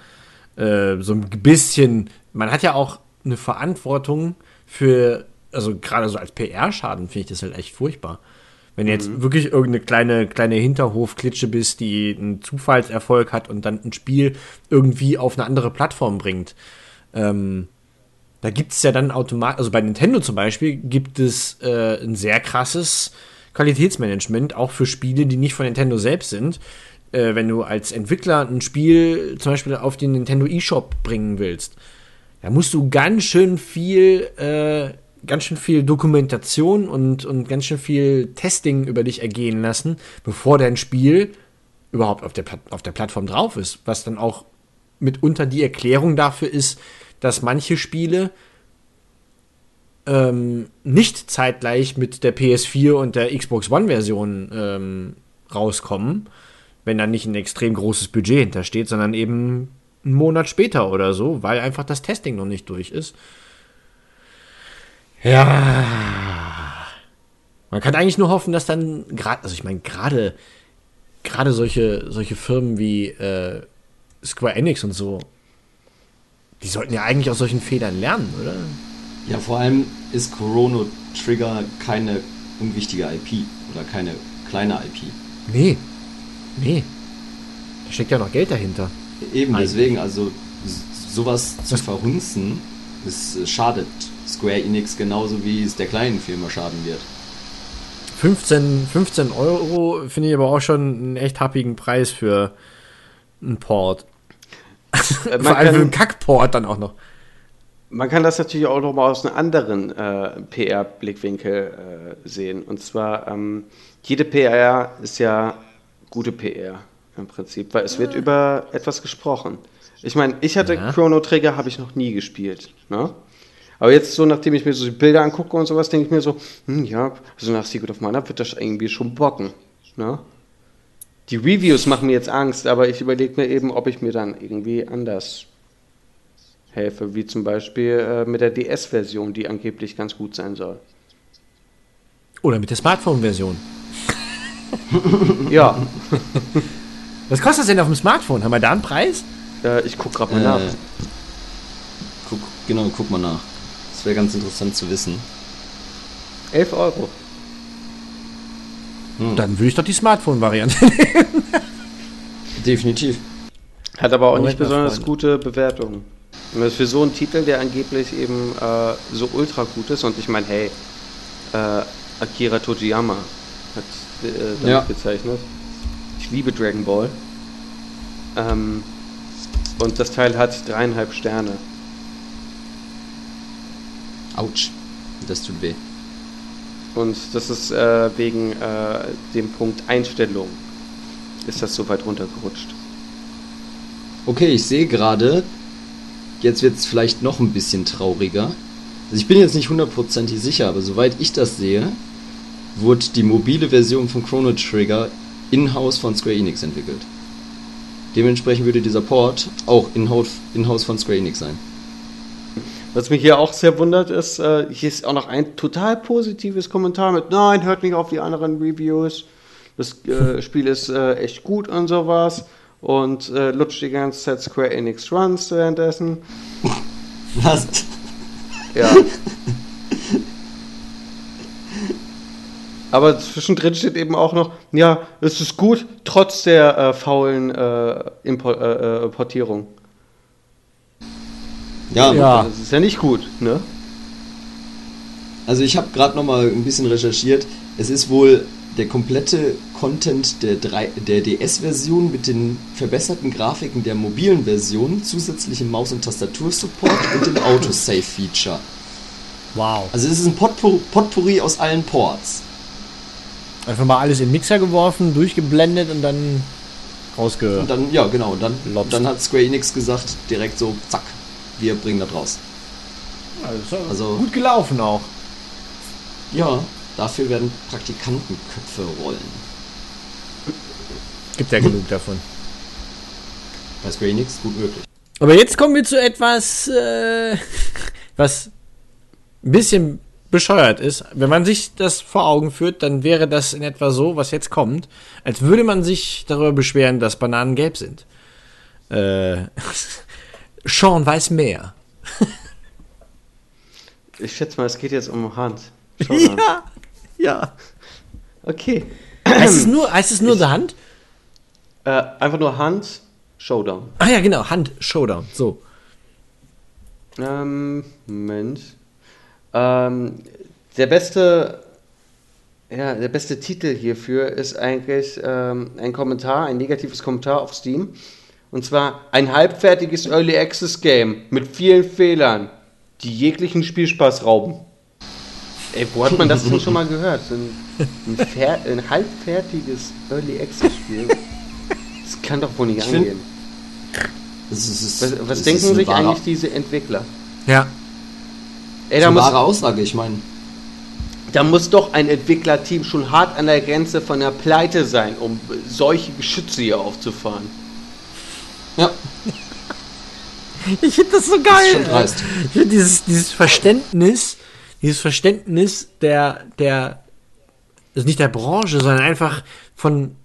äh, so ein bisschen, man hat ja auch eine Verantwortung für, also gerade so als PR-Schaden finde ich das halt echt furchtbar. Wenn du jetzt wirklich irgendeine kleine, kleine Hinterhofklitsche bist, die einen Zufallserfolg hat und dann ein Spiel irgendwie auf eine andere Plattform bringt. Ähm, da gibt es ja dann automatisch, also bei Nintendo zum Beispiel, gibt es äh, ein sehr krasses Qualitätsmanagement, auch für Spiele, die nicht von Nintendo selbst sind. Äh, wenn du als Entwickler ein Spiel zum Beispiel auf den Nintendo eShop bringen willst, da musst du ganz schön viel, äh, ganz schön viel Dokumentation und, und ganz schön viel Testing über dich ergehen lassen, bevor dein Spiel überhaupt auf der, auf der Plattform drauf ist. Was dann auch mitunter die Erklärung dafür ist, dass manche Spiele ähm, nicht zeitgleich mit der PS4 und der Xbox One-Version ähm, rauskommen, wenn da nicht ein extrem großes Budget hintersteht, sondern eben einen Monat später oder so, weil einfach das Testing noch nicht durch ist. Ja. Man kann eigentlich nur hoffen, dass dann gerade, also ich meine, gerade gerade solche, solche Firmen wie äh, Square Enix und so, die sollten ja eigentlich aus solchen Fehlern lernen, oder? Ja, vor allem ist Chrono Trigger keine unwichtige IP oder keine kleine IP. Nee. Nee. Da steckt ja noch Geld dahinter. Eben Eigentlich. deswegen, also sowas zu verhunzen, es äh, schadet Square Enix genauso wie es der kleinen Firma schaden wird. 15, 15 Euro finde ich aber auch schon einen echt happigen Preis für einen Port. Äh, Vor allem für einen Kackport dann auch noch. Man kann das natürlich auch noch mal aus einem anderen äh, PR-Blickwinkel äh, sehen. Und zwar, ähm, jede PR ist ja gute PR im Prinzip, weil es wird über etwas gesprochen. Ich meine, ich hatte Ja. Chrono Trigger, habe ich noch nie gespielt. Ne? Aber jetzt so, nachdem ich mir so die Bilder angucke und sowas, denke ich mir so, hm, ja, also nach Secret of Mana wird das irgendwie schon bocken. Ne? Die Reviews machen mir jetzt Angst, aber ich überlege mir eben, ob ich mir dann irgendwie anders helfe, wie zum Beispiel äh, mit der DS-Version, die angeblich ganz gut sein soll. Oder mit der Smartphone-Version. Ja, Was kostet das denn auf dem Smartphone? Haben wir da einen Preis? äh, ich gucke gerade mal nach. Äh, guck, genau, guck mal nach. Das wäre ganz interessant zu wissen. 11 Euro. Dann würde ich doch die Smartphone-Variante. Definitiv. Hat aber auch Moment nicht besonders gute Bewertungen. Das für so einen Titel, der angeblich eben äh, so ultra gut ist, und ich meine, hey, äh, Akira Tojiyama hat äh, damit Ja. gezeichnet. Ich liebe Dragon Ball. Ähm, und das Teil hat dreieinhalb Sterne. Autsch. Das tut weh. Und das ist äh, wegen äh, dem Punkt Einstellung ist das so weit runtergerutscht. Okay, ich sehe gerade, jetzt wird es vielleicht noch ein bisschen trauriger. Also ich bin jetzt nicht hundertprozentig sicher, aber soweit ich das sehe, wurde die mobile Version von Chrono Trigger in-house von Square Enix entwickelt. Dementsprechend würde dieser Port auch in-house in von Square Enix sein. Was mich hier auch sehr wundert, ist, äh, hier ist auch noch ein total positives Kommentar mit, nein, hört nicht auf die anderen Reviews. Das äh, Spiel ist äh, echt gut und sowas. Und äh, lutscht die ganze Zeit Square Enix Runs währenddessen. Was? Ja. Aber zwischendrin steht eben auch noch, ja, es ist gut, trotz der äh, faulen äh, Impor äh, äh, Portierung. Ja, Ja. Das ist ja nicht gut, ne? Also ich habe gerade noch mal ein bisschen recherchiert. Es ist wohl der komplette Content der, drei- der DS-Version mit den verbesserten Grafiken der mobilen Version, zusätzlichem Maus- und Tastatursupport und dem Autosave-Feature. Wow. Also es ist ein Potpourri, Potpourri aus allen Ports. Einfach mal alles in den Mixer geworfen, durchgeblendet und dann rausge... Und dann, ja genau, und dann, Lobst. dann hat Square Enix gesagt, direkt so, zack, wir bringen das raus. Also, Also- gut gelaufen auch. Ja, dafür werden Praktikantenköpfe rollen. Gibt ja genug davon. Bei Square Enix gut möglich. Aber jetzt kommen wir zu etwas, äh, was ein bisschen bescheuert ist. Wenn man sich das vor Augen führt, dann wäre das in etwa so, was jetzt kommt, als würde man sich darüber beschweren, dass Bananen gelb sind. Äh, Sean weiß mehr. Ich schätze mal, es geht jetzt um Hand. Ja, ja. Okay. Heißt es nur, heißt es nur The Hand? Äh, einfach nur Hand, Showdown. Ah ja, genau, Hand Showdown. So. Ähm, Moment. Ähm, der beste, ja, der beste Titel hierfür ist eigentlich ähm, ein Kommentar, ein negatives Kommentar auf Steam. Und zwar ein halbfertiges Early Access Game mit vielen Fehlern, die jeglichen Spielspaß rauben. Ey, wo hat man das denn schon mal gehört? Ein, ein, ein halbfertiges Early Access Spiel. Das kann doch wohl nicht Ich angehen. Ist, Was, was denken sich wahre, eigentlich diese Entwickler? Ja. Ey, Das da ist eine muss, wahre Aussage, ich meine. Da muss doch ein Entwicklerteam schon hart an der Grenze von der Pleite sein, um solche Geschütze hier aufzufahren. Ja, Ich finde das so das geil. ist schon dreist. Ich finde dieses, dieses Verständnis, dieses Verständnis der, der, also nicht der Branche, sondern einfach von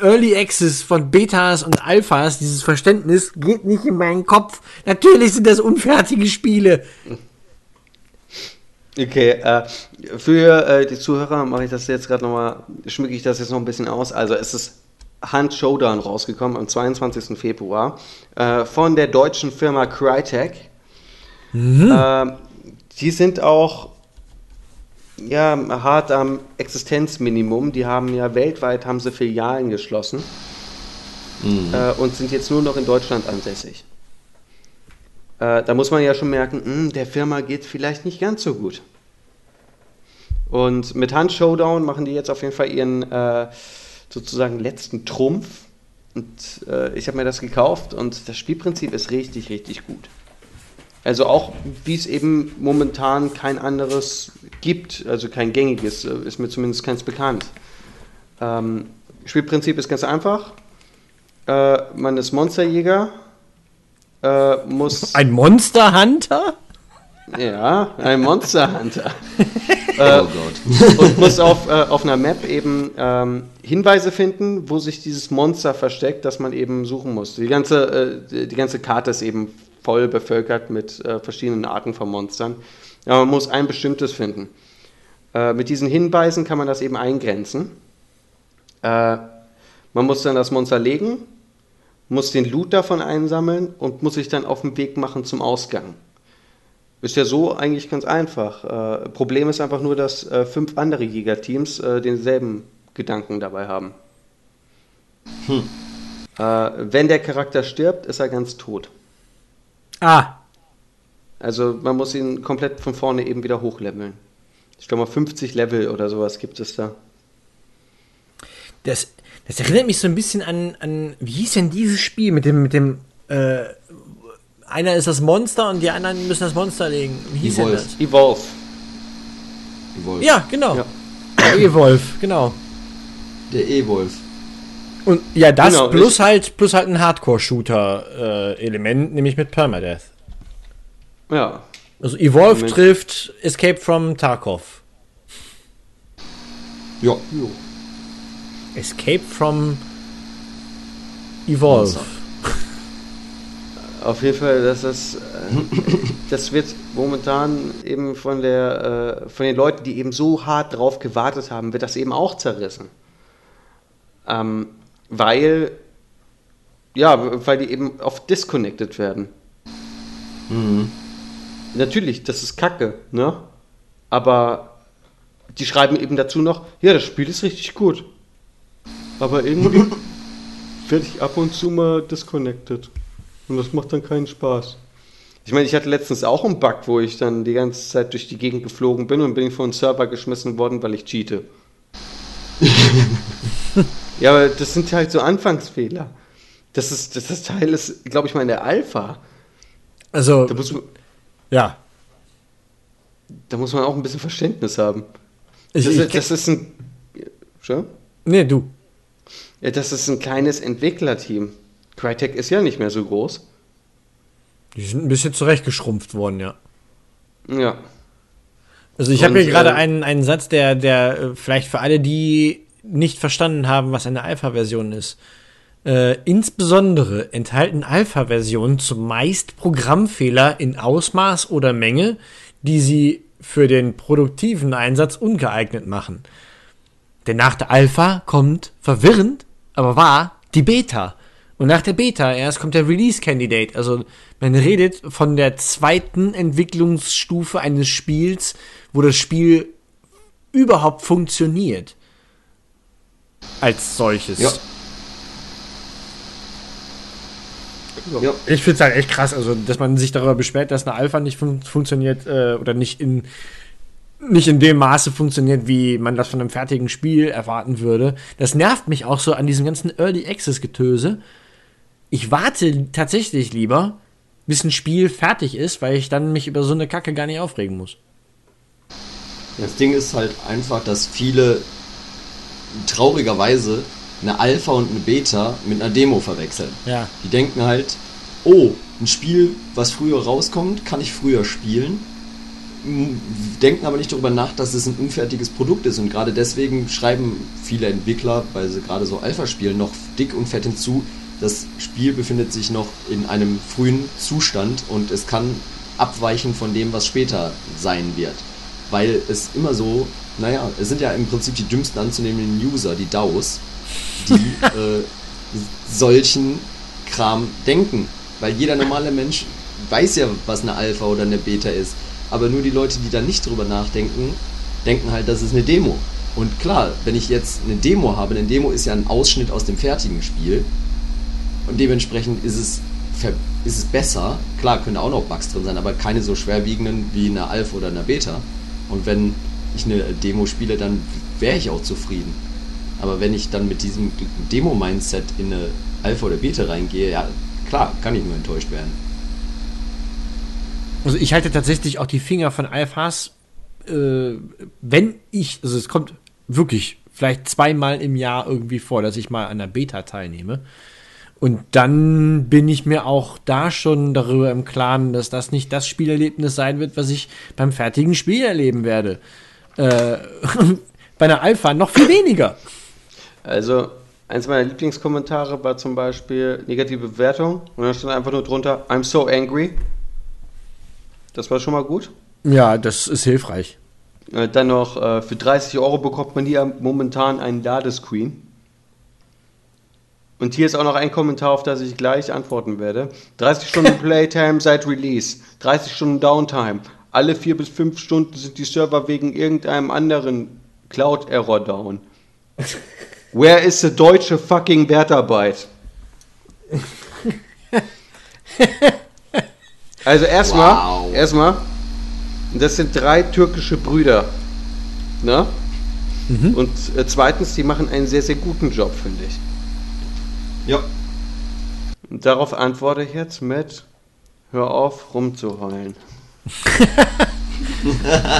Early Access, von Betas und Alphas, dieses Verständnis geht nicht in meinen Kopf. Natürlich sind das unfertige Spiele. Okay, äh, für äh, die Zuhörer mache ich das jetzt gerade nochmal, schmücke ich das jetzt noch ein bisschen aus. Also es ist Hunt Showdown rausgekommen am 22. Februar äh, von der deutschen Firma Crytek. Äh, die sind auch ja, hart am Existenzminimum. Die haben ja weltweit haben sie Filialen geschlossen äh, und sind jetzt nur noch in Deutschland ansässig. Äh, da muss man ja schon merken, hm, der Firma geht vielleicht nicht ganz so gut. Und mit Hand Showdown machen die jetzt auf jeden Fall ihren äh, sozusagen letzten Trumpf. Und äh, ich habe mir das gekauft und das Spielprinzip ist richtig, richtig gut. Also auch, wie es eben momentan kein anderes gibt, also kein gängiges, äh, ist mir zumindest keins bekannt. Ähm, Spielprinzip ist ganz einfach. Äh, man ist Monsterjäger, äh, muss... Ein Monster Hunter? Ja, ein Monster Hunter. Oh Gott. und muss auf, äh, auf einer Map eben ähm, Hinweise finden, wo sich dieses Monster versteckt, das man eben suchen muss. Die ganze, äh, die- die ganze Karte ist eben voll bevölkert mit äh, verschiedenen Arten von Monstern. Ja, man muss ein bestimmtes finden. Äh, mit diesen Hinweisen kann man das eben eingrenzen. Äh, man muss dann das Monster legen, muss den Loot davon einsammeln und muss sich dann auf den Weg machen zum Ausgang. Ist ja so eigentlich ganz einfach. Äh, Problem ist einfach nur, dass äh, fünf andere Jägerteams äh, denselben Gedanken dabei haben. Äh, wenn der Charakter stirbt, ist er ganz tot. Ah, Also man muss ihn komplett von vorne eben wieder hochleveln. Ich glaube mal 50 Level oder sowas gibt es da. das, das erinnert mich so ein bisschen an, an, wie hieß denn dieses Spiel mit dem, mit dem, äh, einer ist das Monster und die anderen müssen das Monster legen. Wie hieß denn Evolve. das? Evolve. Wolf. Ja, genau. Ja. Evolve, genau. Der E-Wolf. Und ja, das Genau, plus ich- halt plus halt ein Hardcore-Shooter-Element, nämlich mit Permadeath. Ja. Also Evolve Moment. trifft Escape from Tarkov. Ja. Escape from Evolve. Monster. Auf jeden Fall, das ist, äh, das wird momentan eben von der, äh, von den Leuten, die eben so hart drauf gewartet haben, wird das eben auch zerrissen. Ähm, weil, ja, weil die eben oft disconnected werden. Natürlich, das ist Kacke, ne? Aber die schreiben eben dazu noch, ja, das Spiel ist richtig gut. Aber irgendwie werde ich ab und zu mal disconnected. Und das macht dann keinen Spaß. Ich meine, ich hatte letztens auch einen Bug, wo ich dann die ganze Zeit durch die Gegend geflogen bin und bin von einem Server geschmissen worden, weil ich cheate. ja, aber das sind halt so Anfangsfehler. Das, ist, das, das Teil ist, glaube ich mal, in der Alpha. Also, Da muss, man- ja. da muss man auch ein bisschen Verständnis haben. Ich, Das, ich, ist, das ist ein. Schon? nee, du. Ja, das ist ein kleines Entwicklerteam. Crytek ist ja nicht mehr so groß. Die sind ein bisschen zurechtgeschrumpft worden, ja. Ja. Also ich habe hier gerade äh, einen, einen Satz, der, der äh, vielleicht für alle, die nicht verstanden haben, was eine Alpha-Version ist. Äh, insbesondere enthalten Alpha-Versionen zumeist Programmfehler in Ausmaß oder Menge, die sie für den produktiven Einsatz ungeeignet machen. Denn nach der Alpha kommt, verwirrend, aber wahr, die Beta. Und nach der Beta erst kommt der Release Candidate. Also man redet von der zweiten Entwicklungsstufe eines Spiels, wo das Spiel überhaupt funktioniert. Als solches. Ja. Ja. Ich finde es halt echt krass, also dass man sich darüber beschwert, dass eine Alpha nicht fun funktioniert äh, oder nicht in nicht in dem Maße funktioniert, wie man das von einem fertigen Spiel erwarten würde. Das nervt mich auch so an diesem ganzen Early Access Getöse. Ich warte tatsächlich lieber, bis ein Spiel fertig ist, weil ich dann mich über so eine Kacke gar nicht aufregen muss. Das Ding ist halt einfach, dass viele traurigerweise eine Alpha und eine Beta mit einer Demo verwechseln. Ja. Die denken halt, oh, ein Spiel, was früher rauskommt, kann ich früher spielen. Denken aber nicht darüber nach, dass es ein unfertiges Produkt ist. Und gerade deswegen schreiben viele Entwickler, weil sie gerade so Alpha spielen, noch dick und fett hinzu, das Spiel befindet sich noch in einem frühen Zustand und es kann abweichen von dem, was später sein wird. Weil es immer so, naja, es sind ja im Prinzip die dümmsten anzunehmenden User, die DAOs, die äh, solchen Kram denken. Weil jeder normale Mensch weiß ja, was eine Alpha oder eine Beta ist. Aber nur die Leute, die da nicht drüber nachdenken, denken halt, das ist eine Demo. Und klar, wenn ich jetzt eine Demo habe, eine Demo ist ja ein Ausschnitt aus dem fertigen Spiel. Und dementsprechend ist es, ist es besser. Klar, können auch noch Bugs drin sein, aber keine so schwerwiegenden wie eine Alpha oder eine Beta. Und wenn ich eine Demo spiele, dann wäre ich auch zufrieden. Aber wenn ich dann mit diesem Demo-Mindset in eine Alpha oder Beta reingehe, ja, klar, kann ich nur enttäuscht werden. Also ich halte tatsächlich auch die Finger von Alphas, äh, wenn ich, also es kommt wirklich vielleicht zweimal im Jahr irgendwie vor, dass ich mal an der Beta teilnehme. Und dann bin ich mir auch da schon darüber im Klaren, dass das nicht das Spielerlebnis sein wird, was ich beim fertigen Spiel erleben werde. Äh, bei einer Alpha noch viel weniger. Also, eins meiner Lieblingskommentare war zum Beispiel negative Bewertung und dann stand einfach nur drunter, I'm so angry. Das war schon mal gut. Ja, das ist hilfreich. Äh, Dann noch, äh, für 30 Euro bekommt man hier momentan einen Ladescreen. Und hier ist auch noch ein Kommentar, auf das ich gleich antworten werde. 30 Stunden Playtime seit Release, 30 Stunden Downtime. Alle vier bis fünf Stunden sind die Server wegen irgendeinem anderen Cloud-Error down. Where is the deutsche fucking Wertarbeit? Also erstmal, Wow. erstmal, das sind drei türkische Brüder. Ne? Und äh, zweitens, die machen einen sehr, sehr guten Job, finde ich. Ja. Und darauf antworte ich jetzt mit, hör auf rumzuheulen.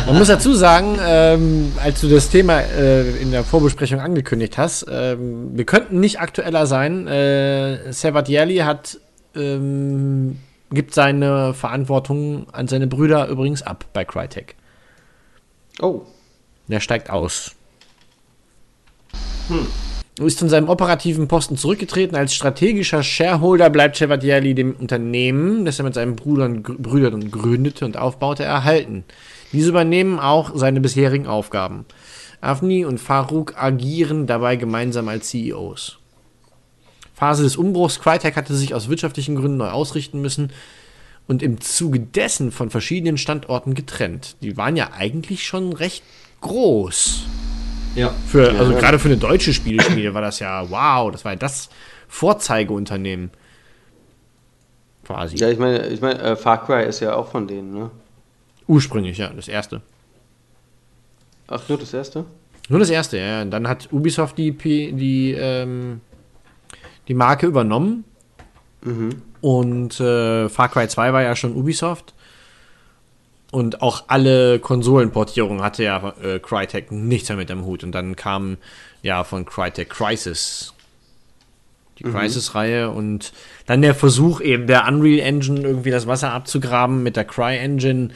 Man muss dazu sagen, ähm, als du das Thema äh, in der Vorbesprechung angekündigt hast, ähm, wir könnten nicht aktueller sein. Äh, Sevat Yerli hat ähm, gibt seine Verantwortung an seine Brüder übrigens ab bei Crytek. Oh, Der steigt aus. Er ist von seinem operativen Posten zurückgetreten. Als strategischer Shareholder bleibt Chevalier dem Unternehmen, das er mit seinen Brüdern, Brüdern gründete und aufbaute, erhalten. Diese übernehmen auch seine bisherigen Aufgaben. Avni und Farouk agieren dabei gemeinsam als CEOs. Phase des Umbruchs. Crytek hatte sich aus wirtschaftlichen Gründen neu ausrichten müssen und im Zuge dessen von verschiedenen Standorten getrennt. Die waren ja eigentlich schon recht groß. Ja. Für, also Ja. gerade für eine deutsche Spieleschmiede war das ja, wow, das war ja das Vorzeigeunternehmen. Quasi. ja, ich meine, ich meine, äh, Far Cry ist ja auch von denen, ne? Ursprünglich, ja, das erste. Ach, nur das erste? Nur das erste, ja. Und dann hat Ubisoft die, P- die, ähm, die Marke übernommen. Und äh, Far Cry 2 war ja schon Ubisoft. Und auch alle Konsolenportierungen hatte ja äh, Crytek nichts mehr mit am Hut. Und dann kam ja von Crytek Crisis. Die Crisis-Reihe und dann der Versuch eben der Unreal Engine irgendwie das Wasser abzugraben mit der Cry-Engine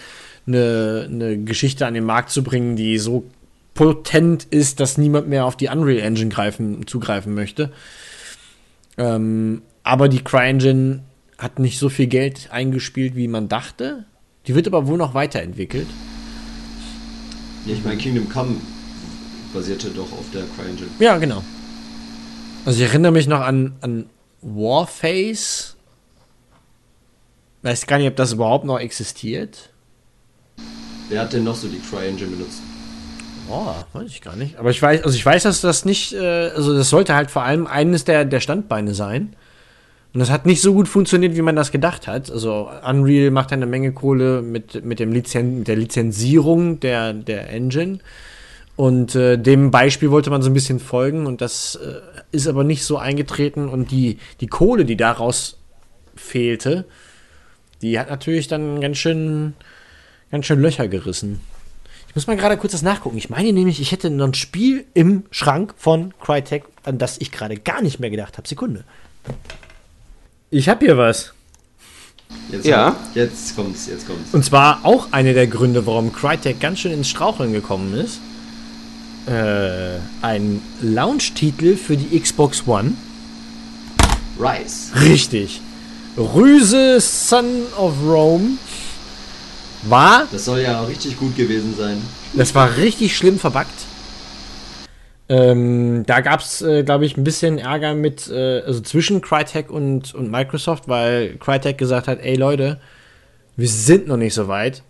eine, eine Geschichte an den Markt zu bringen, die so potent ist, dass niemand mehr auf die Unreal Engine greifen, zugreifen möchte. Ähm, aber die CryEngine hat nicht so viel Geld eingespielt, wie man dachte. Die wird aber wohl noch weiterentwickelt. Ja, ich meine, Kingdom Come basierte doch auf der CryEngine. Ja, genau. Also ich erinnere mich noch an, an Warface. Weiß gar nicht, ob das überhaupt noch existiert. Wer hat denn noch so die CryEngine benutzt? Oh, weiß ich gar nicht. Aber ich weiß, also ich weiß, dass das nicht, äh, also das sollte halt vor allem eines der, der Standbeine sein. Und das hat nicht so gut funktioniert, wie man das gedacht hat. Also Unreal macht eine Menge Kohle mit, mit, dem Lizen mit der Lizenzierung der, der Engine. Und äh, dem Beispiel wollte man so ein bisschen folgen und das äh, ist aber nicht so eingetreten und die, die Kohle, die daraus fehlte, die hat natürlich dann ganz schön, ganz schön Löcher gerissen. Ich muss mal gerade kurz das nachgucken. Ich meine nämlich, ich hätte noch ein Spiel im Schrank von Crytek, an das ich gerade gar nicht mehr gedacht habe. Sekunde. Ich habe hier was. Jetzt, Ja. Jetzt kommt's, jetzt kommt's. Und zwar auch einer der Gründe, warum Crytek ganz schön ins Straucheln gekommen ist. Äh, ein Launch-Titel für die Xbox One. Rise. Richtig. Rüse Son of Rome war, Das soll ja richtig gut gewesen sein. das war richtig schlimm verbuggt. Ähm, da gab es, äh, glaube ich, ein bisschen Ärger mit, äh, also zwischen Crytek und, und Microsoft, weil Crytek gesagt hat, ey Leute, wir sind noch nicht so weit.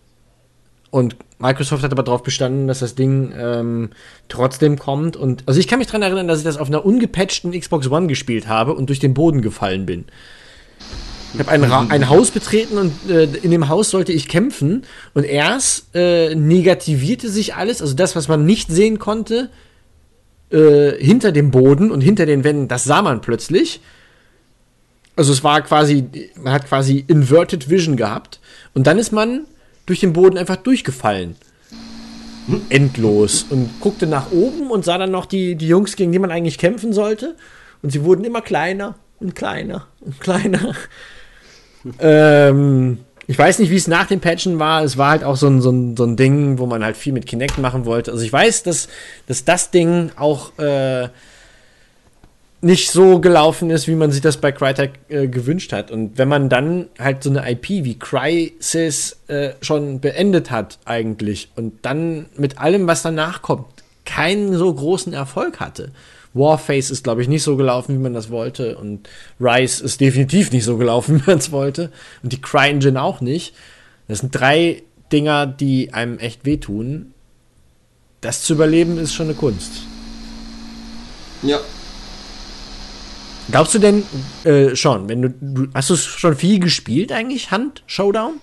Und Microsoft hat aber darauf bestanden, dass das Ding ähm, trotzdem kommt. Und also ich kann mich daran erinnern, dass ich das auf einer ungepatchten Xbox One gespielt habe und durch den Boden gefallen bin. Ich habe ein, ein Haus betreten und äh, in dem Haus sollte ich kämpfen. Und erst äh, negativierte sich alles, also das, was man nicht sehen konnte, äh, hinter dem Boden und hinter den Wänden, das sah man plötzlich. Also es war quasi, man hat quasi Inverted Vision gehabt. Und dann ist man durch den Boden einfach durchgefallen. Endlos. Und guckte nach oben und sah dann noch die, die Jungs, gegen die man eigentlich kämpfen sollte. Und sie wurden immer kleiner und kleiner und kleiner. ähm, ich weiß nicht, wie es nach dem Patchen war. Es war halt auch so ein, so, ein, so ein Ding, wo man halt viel mit Kinect machen wollte. Also ich weiß, dass, dass das Ding auch äh, nicht so gelaufen ist, wie man sich das bei Crytek äh, gewünscht hat. Und wenn man dann halt so eine IP wie Crysis äh, schon beendet hat eigentlich und dann mit allem, was danach kommt, keinen so großen Erfolg hatte. Warface ist, glaube ich, nicht so gelaufen, wie man das wollte. Und Rise ist definitiv nicht so gelaufen, wie man es wollte. Und die CryEngine auch nicht. Das sind drei Dinger, die einem echt wehtun. Das zu überleben ist schon eine Kunst. Ja. Glaubst du denn, äh, schon, wenn du, du hast du schon viel gespielt eigentlich, Hand, Showdown?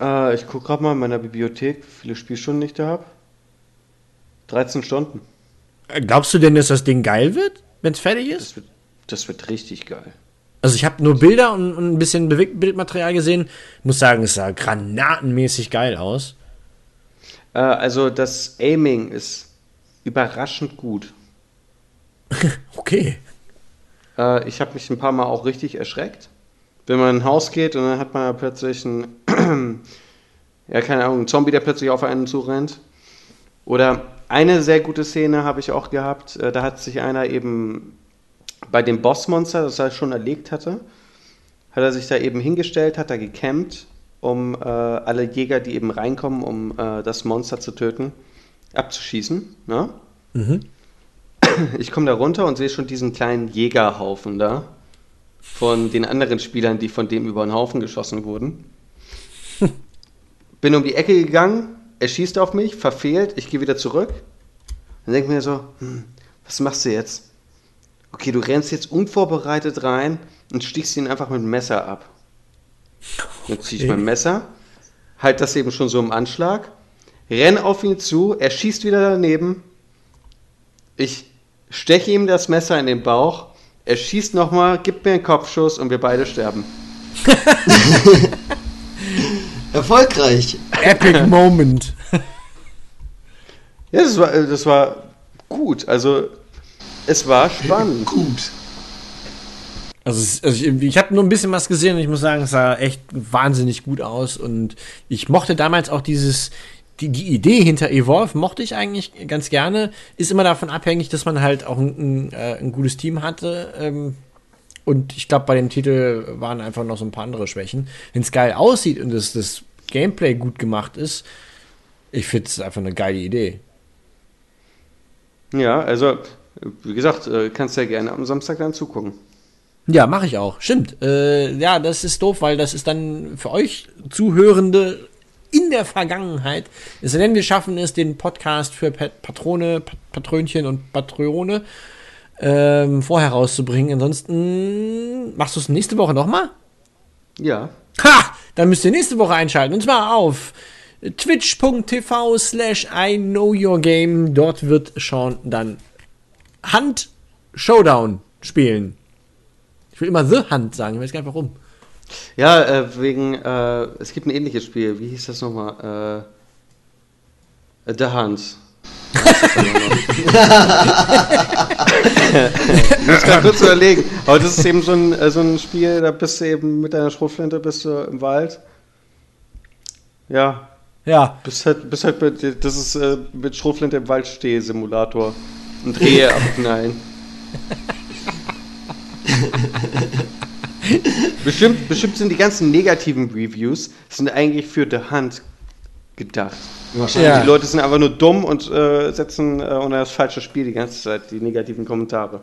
Äh, ich gucke gerade mal in meiner Bibliothek, wie viele Spielstunden ich da habe. 13 Stunden. Glaubst du denn, dass das Ding geil wird, wenn es fertig ist? Das wird, das wird richtig geil. Also ich habe nur Bilder und, und ein bisschen Bildmaterial gesehen. Muss sagen, es sah granatenmäßig geil aus. Äh, also das Aiming ist überraschend gut. Okay. Äh, ich habe mich ein paar Mal auch richtig erschreckt. Wenn man in ein Haus geht und dann hat man ja plötzlich einen, ja keine Ahnung, einen Zombie, der plötzlich auf einen zurennt. Oder eine sehr gute Szene habe ich auch gehabt. Äh, da hat sich einer eben bei dem Bossmonster, das er schon erlegt hatte, hat er sich da eben hingestellt, hat da gecampt, um äh, alle Jäger, die eben reinkommen, um äh, das Monster zu töten, abzuschießen. Ne? Ich komme da runter und sehe schon diesen kleinen Jägerhaufen da von den anderen Spielern, die von dem über den Haufen geschossen wurden. Bin um die Ecke gegangen, er schießt auf mich, verfehlt, ich gehe wieder zurück. Dann denke ich mir so, hm, was machst du jetzt? Okay, du rennst jetzt unvorbereitet rein und stichst ihn einfach mit dem Messer ab. Dann ziehe ich mein Messer, halt das eben schon so im Anschlag, renn auf ihn zu, er schießt wieder daneben, ich steche ihm das Messer in den Bauch, er schießt nochmal, gibt mir einen Kopfschuss und wir beide sterben. Erfolgreich. Epic Moment. Ja, das war, äh, das war gut. Also, es war spannend. Gut. Also, also ich, ich habe nur ein bisschen was gesehen und ich muss sagen, es sah echt wahnsinnig gut aus und ich mochte damals auch dieses, die, die Idee hinter Evolve mochte ich eigentlich ganz gerne. Ist immer davon abhängig, dass man halt auch ein, ein, äh, ein gutes Team hatte. Ähm, und ich glaube, bei dem Titel waren einfach noch so ein paar andere Schwächen. Wenn es geil aussieht und das, das Gameplay gut gemacht ist, ich finde es einfach eine geile Idee. Ja, also, wie gesagt, äh, kannst ja gerne am Samstag dann zugucken. Ja, mache ich auch. Stimmt. Äh, ja, das ist doof, weil das ist dann für euch Zuhörende in der Vergangenheit. Es denn, wir schaffen es, den Podcast für Pat Patrone, Pat Patrönchen und Patrone ähm, vorher rauszubringen. Ansonsten machst du es nächste Woche nochmal? Ja. Ha! Dann müsst ihr nächste Woche einschalten. Und zwar auf twitch.tv slash I know your game. Dort wird Sean dann Hand Showdown spielen. Ich will immer The Hand sagen, ich weiß gar nicht warum. Ja, äh, wegen, äh, es gibt ein ähnliches Spiel. Wie hieß das nochmal? Äh, The Hunt. ich muss gerade kurz überlegen. Aber das ist eben so ein, äh, so ein Spiel, da bist du eben mit deiner Schrotflinte bist du im Wald. Ja. Ja. Bist halt, bist halt mit, das ist äh, mit Schrotflinte im Wald stehe Simulator. Und Rehe abknallen. bestimmt, bestimmt sind die ganzen negativen Reviews sind eigentlich für The Hunt gedacht. Wahrscheinlich. Ja. Die Leute sind einfach nur dumm und äh, setzen äh, unter das falsche Spiel die ganze Zeit die negativen Kommentare.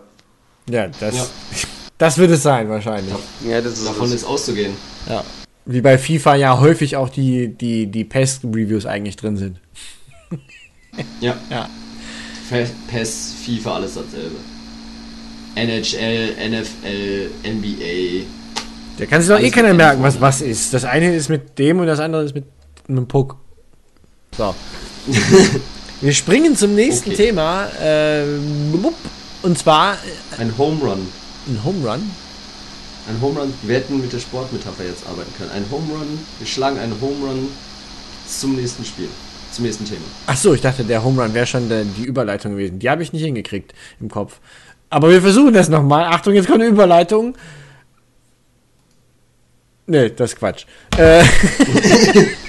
Ja, das, Ja. das wird es sein, wahrscheinlich. Ja, das ist Davon ist auszugehen. Ja. Wie bei FIFA ja häufig auch die, die, die Pest-Reviews eigentlich drin sind. Ja. Ja. PES, FIFA, alles dasselbe. NHL, NFL, NBA. Da kann sich doch eh keiner merken, was was ist. Das eine ist mit dem und das andere ist mit einem Puck. So. Wir springen zum nächsten Okay. Thema. Äh, und zwar Ein Home Run. ein Home Run. Ein Home Run. Wir hätten mit der Sportmetapher jetzt arbeiten können. Ein Home Run. Wir schlagen einen Home Run zum nächsten Spiel. Zum nächsten Thema. Ach so, ich dachte, der Home Run wäre schon die Überleitung gewesen. Die habe ich nicht hingekriegt im Kopf. Aber wir versuchen das nochmal. Achtung, jetzt kommt eine Überleitung. Nee, das ist Quatsch. Äh,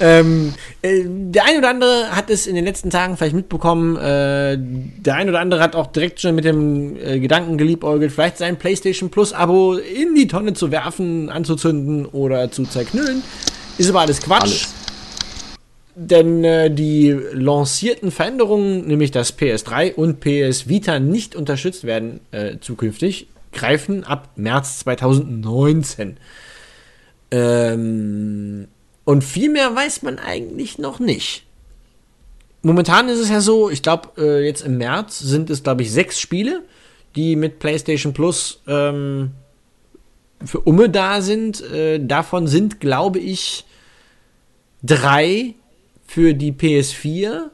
ähm, äh, der ein oder andere hat es in den letzten Tagen vielleicht mitbekommen. Äh, der ein oder andere hat auch direkt schon mit dem äh, Gedanken geliebäugelt, vielleicht sein PlayStation Plus Abo in die Tonne zu werfen, anzuzünden oder zu zerknüllen. Ist aber alles Quatsch. Alles. Denn äh, die lancierten Veränderungen, nämlich dass PS3 und PS Vita nicht unterstützt werden äh, zukünftig, greifen ab März 2019. Ähm, und viel mehr weiß man eigentlich noch nicht. Momentan ist es ja so, ich glaube, äh, jetzt im März sind es, glaube ich, sechs Spiele, die mit PlayStation Plus ähm, für Umme da sind. Äh, davon sind, glaube ich, drei für die PS4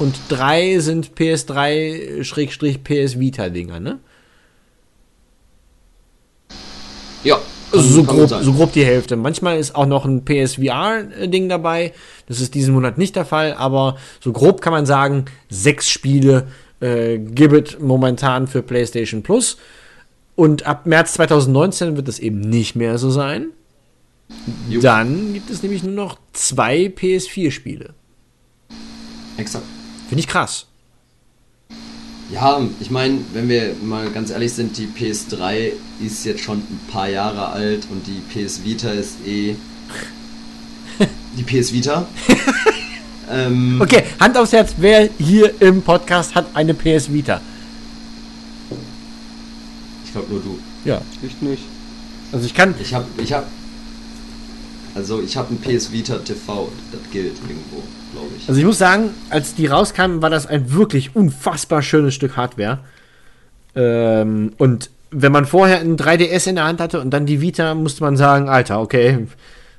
und drei sind PS3-PS Vita-Dinger, ne? Ja. So, grob, so grob die Hälfte. Manchmal ist auch noch ein PSVR-Ding dabei. Das ist diesen Monat nicht der Fall, aber so grob kann man sagen, sechs Spiele äh, gibt es momentan für PlayStation Plus. Und ab März 2019 wird das eben nicht mehr so sein. Jo. Dann gibt es nämlich nur noch zwei PS4-Spiele. Exakt. Finde ich krass. Ja, ich meine, wenn wir mal ganz ehrlich sind, die PS3 ist jetzt schon ein paar Jahre alt und die PS Vita ist eh. Die PS Vita. ähm, Okay, Hand aufs Herz, wer hier im Podcast hat eine PS Vita? Ich glaube nur du. Ja, Ich nicht. also ich kann, Ich habe, ich habe, also ich habe ein PS Vita TV. Das gilt irgendwo, glaube ich. Also ich muss sagen, als die rauskamen, war das ein wirklich unfassbar schönes Stück Hardware. Ähm, und wenn man vorher ein 3DS in der Hand hatte und dann die Vita, musste man sagen, Alter, okay,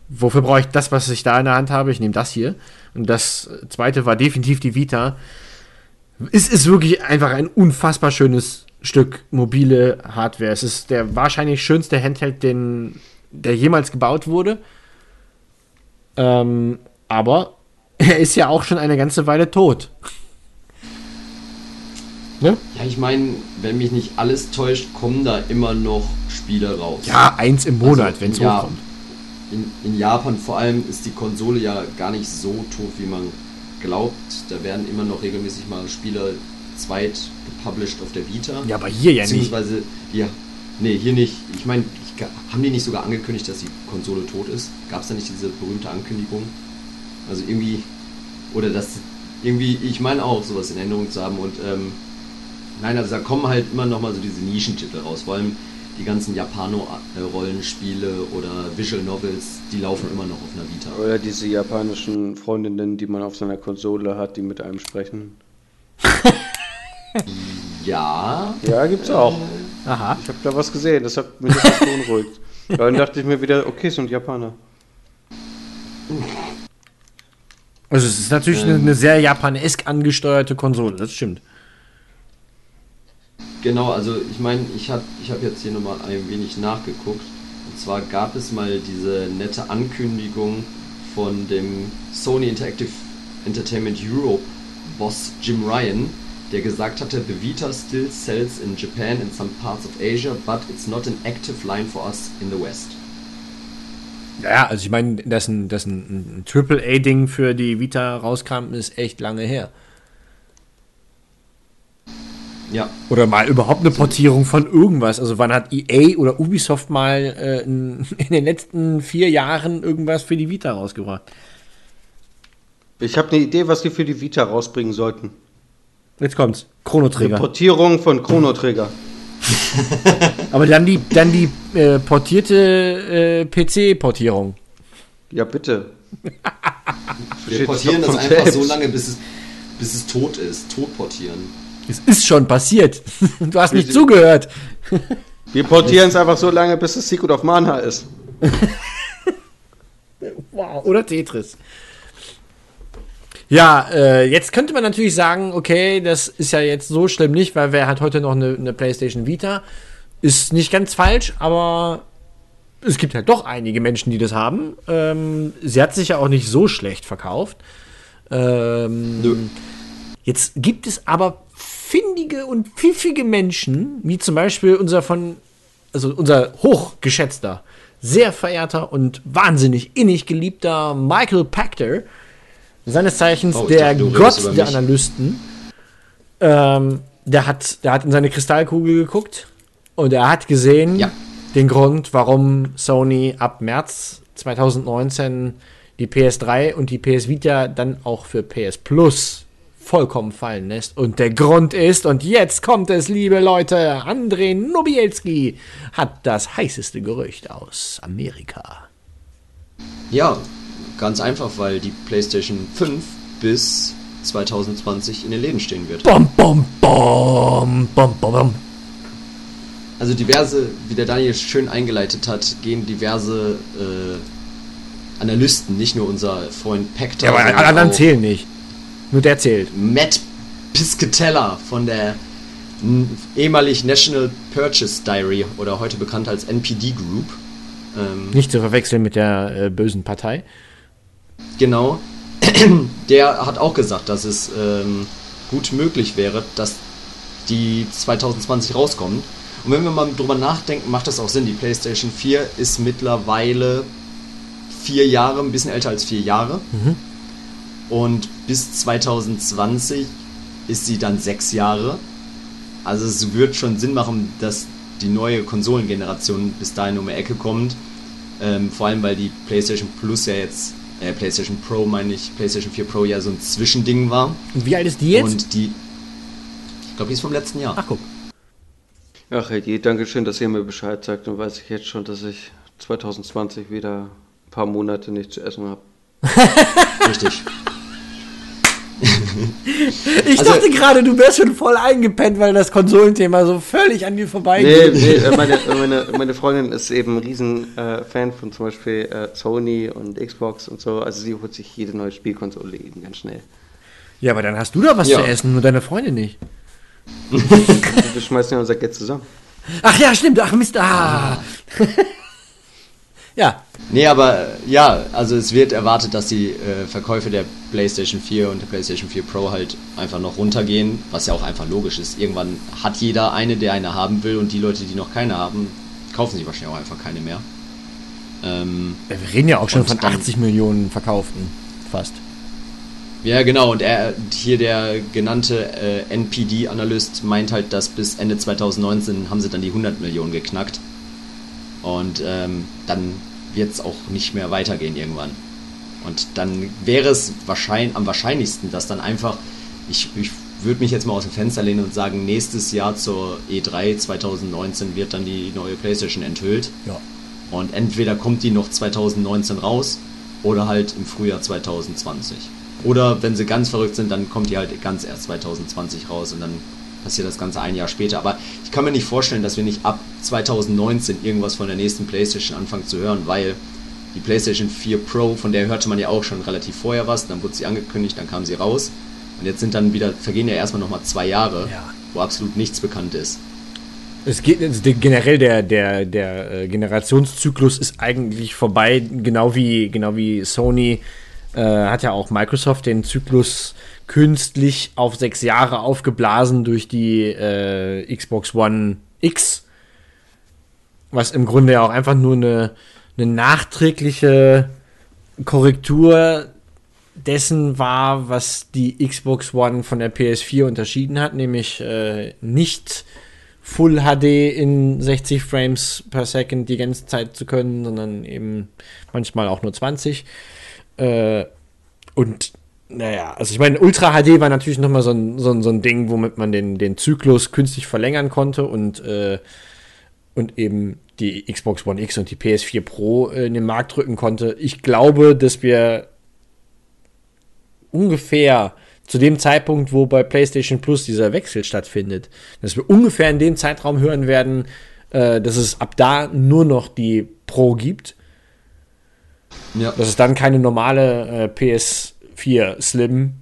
wofür brauche ich das, was ich da in der Hand habe? Ich nehme das hier. Und das zweite war definitiv die Vita. Es ist wirklich einfach ein unfassbar schönes Stück mobile Hardware. Es ist der wahrscheinlich schönste Handheld, den, der jemals gebaut wurde. Ähm, aber er ist ja auch schon eine ganze Weile tot. Ne? Ja, ich meine, wenn mich nicht alles täuscht, kommen da immer noch Spiele raus. Ja, eins im Monat, Also, wenn es ja. hochkommt. In, in Japan vor allem ist die Konsole ja gar nicht so tot, wie man glaubt. Da werden immer noch regelmäßig mal Spiele zweit gepublished auf der Vita. Ja, aber hier ja nicht. Beziehungsweise, ja, nee, hier nicht. Ich meine, haben die nicht sogar angekündigt, dass die Konsole tot ist? Gab es da nicht diese berühmte Ankündigung? Also irgendwie, oder dass Irgendwie, ich meine auch, sowas in Erinnerung zu haben. Und ähm, nein, also da kommen halt immer noch mal so diese Nischentitel raus. Vor allem die ganzen Japano-Rollenspiele oder Visual Novels, die laufen immer noch auf einer Vita. Oder diese japanischen Freundinnen, die man auf seiner Konsole hat, die mit einem sprechen. Ja. Ja, gibt's auch. Aha. Ich habe da was gesehen, das hat mich etwas beunruhigt. Dann dachte ich mir wieder, okay, es sind Japaner. Also es ist natürlich eine, eine sehr japanesk angesteuerte Konsole, das stimmt. Genau, also ich meine, ich habe ich hab jetzt hier nochmal ein wenig nachgeguckt. Und zwar gab es mal diese nette Ankündigung von dem Sony Interactive Entertainment Europe Boss Jim Ryan, der gesagt hatte, The Vita still sells in Japan and some parts of Asia, but it's not an active line for us in the West. Ja, also ich meine, dass ein, dass ein, ein AAA-Ding für die Vita rauskam, ist echt lange her. Ja, Oder mal überhaupt eine Portierung von irgendwas. Also wann hat EA oder Ubisoft mal äh, in, in den letzten vier Jahren irgendwas für die Vita rausgebracht? Ich habe eine Idee, was die für die Vita rausbringen sollten. Jetzt kommt's. Eine Chrono-Trigger. Portierung von Chrono Trigger. Aber dann die, dann die äh, portierte äh, PC-Portierung. Ja, bitte. wir portieren das einfach selbst. so lange, bis es, bis es tot ist. Tot portieren. Es ist schon passiert. Du hast nicht zugehört. Wir portieren es einfach so lange, bis es Secret of Mana ist. Wow. Oder Tetris. Ja, äh, jetzt könnte man natürlich sagen, okay, das ist ja jetzt so schlimm nicht, weil wer hat heute noch eine, eine PlayStation Vita? Ist nicht ganz falsch, aber es gibt halt doch einige Menschen, die das haben. Ähm, sie hat sich ja auch nicht so schlecht verkauft. Ähm, Nö. Jetzt gibt es aber findige und pfiffige Menschen, wie zum Beispiel unser von, also unser hochgeschätzter, sehr verehrter und wahnsinnig innig geliebter Michael Pachter, seines Zeichens Oh, der Gott der. Analysten. Ähm, der hat, der hat in seine Kristallkugel geguckt und er hat gesehen Ja. den Grund, warum Sony ab März 2019 die PS3 und die PS Vita dann auch für PS Plus vollkommen fallen lässt. Und der Grund ist, und jetzt kommt es, liebe Leute, Andrei Nobielski hat das heißeste Gerücht aus Amerika. Ja, ganz einfach, weil die PlayStation 5 bis 2020 in den Läden stehen wird. Bom, bom, bom, bom, bom, bom. Also diverse, wie der Daniel schön eingeleitet hat, gehen diverse äh, Analysten, nicht nur unser Freund Pector, Ja, aber alle anderen zählen nicht. Nur der zählt. Matt Piscatella von der ehemalig National Purchase Diary oder heute bekannt als NPD Group. Ähm, Nicht zu verwechseln mit der äh, bösen Partei. Genau. Der hat auch gesagt, dass es ähm, gut möglich wäre, dass die 2020 rauskommen. Und wenn wir mal drüber nachdenken, macht das auch Sinn. Die PlayStation 4 ist mittlerweile vier Jahre, ein bisschen älter als vier Jahre. Und bis 2020 ist sie dann sechs Jahre. Also es wird schon Sinn machen, dass die neue Konsolengeneration bis dahin um die Ecke kommt. Ähm, vor allem, weil die PlayStation Plus ja jetzt, äh, PlayStation Pro meine ich, PlayStation 4 Pro ja so ein Zwischending war. Und wie alt ist die jetzt? Und die, ich glaube, die ist vom letzten Jahr. Ach guck. Ach, Eddie, danke schön, dass ihr mir Bescheid sagt. Dann weiß ich jetzt schon, dass ich 2020 wieder ein paar Monate nicht zu essen habe. Richtig. Ich Also- dachte gerade, du wärst schon voll eingepennt, weil das Konsolenthema so völlig an dir Nee, vorbeigeht. nee äh, meine, meine, meine Freundin ist eben ein riesen äh, von zum Beispiel äh, Sony und Xbox und so. Also sie holt sich jede neue Spielkonsole eben ganz schnell. Ja, aber dann hast du doch was Ja. zu essen, nur deine Freundin nicht. Wir schmeißen ja unser Geld zusammen. Ach ja, stimmt. Ach Mist. Ah. Ja. Nee, aber ja, also es wird erwartet, dass die äh, Verkäufe der PlayStation 4 und der PlayStation 4 Pro halt einfach noch runtergehen, was ja auch einfach logisch ist. Irgendwann hat jeder eine, der eine haben will und die Leute, die noch keine haben, kaufen sich wahrscheinlich auch einfach keine mehr. Ähm, Wir reden ja auch schon von dann- 80 Millionen verkauften. Fast. ja, genau, und er, hier der genannte äh, NPD-Analyst meint halt, dass bis Ende 2019 haben sie dann die 100 Millionen geknackt. Und ähm, dann wird es auch nicht mehr weitergehen irgendwann. Und dann wäre es wahrscheinlich, am wahrscheinlichsten, dass dann einfach, ich, ich würde mich jetzt mal aus dem Fenster lehnen und sagen, nächstes Jahr zur E3 2019 wird dann die neue PlayStation enthüllt. Ja. Und entweder kommt die noch 2019 raus oder halt im Frühjahr 2020. Oder wenn sie ganz verrückt sind, dann kommt die halt ganz erst 2020 raus und dann passiert das Ganze ein Jahr später. Aber ich kann mir nicht vorstellen, dass wir nicht ab 2019 irgendwas von der nächsten PlayStation anfangen zu hören, weil die PlayStation 4 Pro, von der hörte man ja auch schon relativ vorher was, dann wurde sie angekündigt, dann kam sie raus. Und jetzt sind dann wieder, vergehen ja erstmal nochmal zwei Jahre, Ja. wo absolut nichts bekannt ist. Es geht also generell der der der äh, Generationszyklus ist eigentlich vorbei, genau wie genau wie Sony äh, hat ja auch Microsoft den Zyklus künstlich auf sechs Jahre aufgeblasen durch die äh, Xbox One X, was im Grunde ja auch einfach nur eine eine nachträgliche Korrektur dessen war, was die Xbox One von der PS4 unterschieden hat, nämlich äh, nicht Full HD in 60 Frames per Second die ganze Zeit zu können, sondern eben manchmal auch nur 20. Äh, und naja, also ich meine, Ultra HD war natürlich nochmal so ein, so, ein, so ein Ding, womit man den, den Zyklus künstlich verlängern konnte und, äh, und eben die Xbox One X und die PS4 Pro äh, in den Markt drücken konnte. Ich glaube, dass wir ungefähr zu dem Zeitpunkt, wo bei PlayStation Plus dieser Wechsel stattfindet, dass wir ungefähr in dem Zeitraum hören werden, äh, dass es ab da nur noch die Pro gibt, Ja. dass es dann keine normale äh, PS4 Slim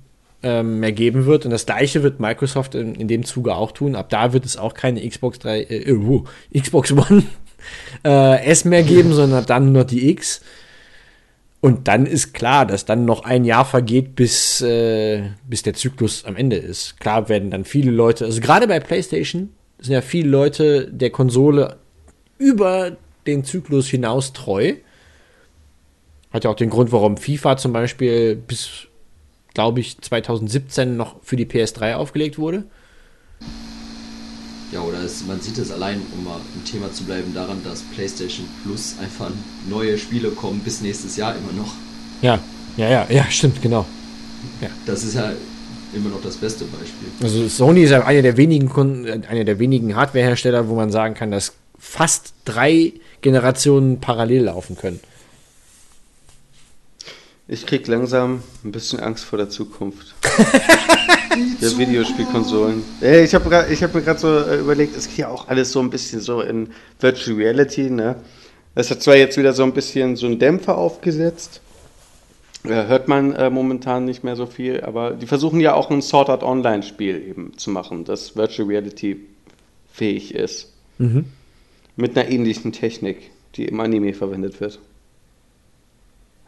ähm, mehr geben wird. Und das gleiche wird Microsoft in, in dem Zuge auch tun. Ab da wird es auch keine Xbox 3, äh, wo, Xbox One äh, S mehr geben, sondern dann nur die X. Und dann ist klar, dass dann noch ein Jahr vergeht, bis, äh, bis der Zyklus am Ende ist. Klar werden dann viele Leute, also gerade bei PlayStation sind ja viele Leute der Konsole über den Zyklus hinaus treu. Hat ja auch den Grund, warum FIFA zum Beispiel bis, glaube ich, 2017 noch für die PS3 aufgelegt wurde. Ja, oder es, man sieht es allein, um mal im Thema zu bleiben, daran, dass PlayStation Plus einfach neue Spiele kommen bis nächstes Jahr immer noch. Ja, ja, ja, ja, stimmt, genau. Das ist ja immer noch das beste Beispiel. Also Sony ist ja einer der wenigen Kunden, äh, einer der wenigen Hardwarehersteller, wo man sagen kann, dass fast drei Generationen parallel laufen können. Ich krieg langsam ein bisschen Angst vor der Zukunft. der Videospielkonsolen. Ey, ich habe ich hab mir gerade so äh, überlegt, es geht ja auch alles so ein bisschen so in Virtual Reality, ne? Es hat zwar jetzt wieder so ein bisschen so einen Dämpfer aufgesetzt. Äh, hört man äh, momentan nicht mehr so viel, aber die versuchen ja auch ein Sword Art Online Spiel eben zu machen, das Virtual Reality fähig ist. Mit einer ähnlichen Technik, die im Anime verwendet wird.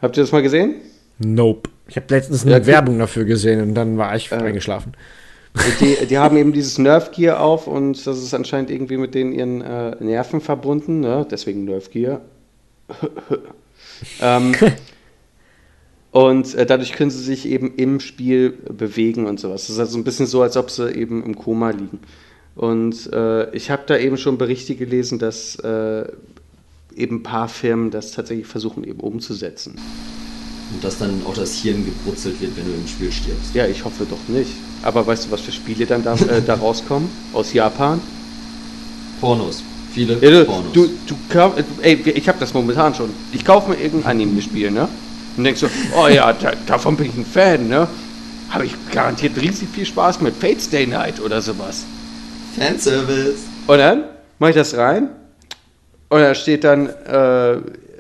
Habt ihr das mal gesehen? Nope. Ich habe letztens eine Ja, okay. Werbung dafür gesehen und dann war ich Äh. eingeschlafen. Die, die haben eben dieses Nerf Gear auf und das ist anscheinend irgendwie mit den ihren äh, Nerven verbunden, ne? deswegen Nerf Gear. ähm, und äh, dadurch können sie sich eben im Spiel bewegen und sowas. Das ist also ein bisschen so, als ob sie eben im Koma liegen. Und äh, ich habe da eben schon Berichte gelesen, dass äh, eben ein paar Firmen das tatsächlich versuchen eben umzusetzen. Und dass dann auch das Hirn gebrutzelt wird, wenn du im Spiel stirbst. Ja, ich hoffe doch nicht. Aber weißt du, was für Spiele dann da, äh, da rauskommen? Aus Japan? Pornos. Viele Ja, du, Pornos. du, du kauf, ey, ich habe das momentan schon. Ich kaufe mir irgendein Anime-Spiel, ne? Und denkst so, oh ja, da, davon bin ich ein Fan, ne? Habe ich garantiert riesig viel Spaß mit Fate Stay Night oder sowas. Fanservice. Und dann mache ich das rein und da steht dann äh,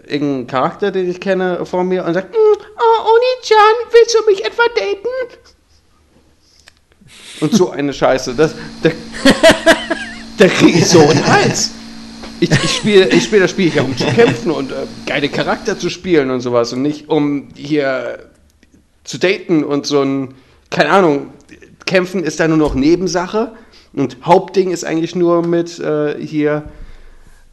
irgendein Charakter, den ich kenne, vor mir und sagt, "Mm, oh, Oni-chan, willst du mich etwa daten? Und so eine Scheiße. Das, da, da kriege ich so einen Hals. Ich, ich spiele ich spiel das Spiel hier, um zu kämpfen und äh, geile Charakter zu spielen und sowas und nicht um hier zu daten und so ein, keine Ahnung, kämpfen ist da nur noch Nebensache und Hauptding ist eigentlich nur mit äh, hier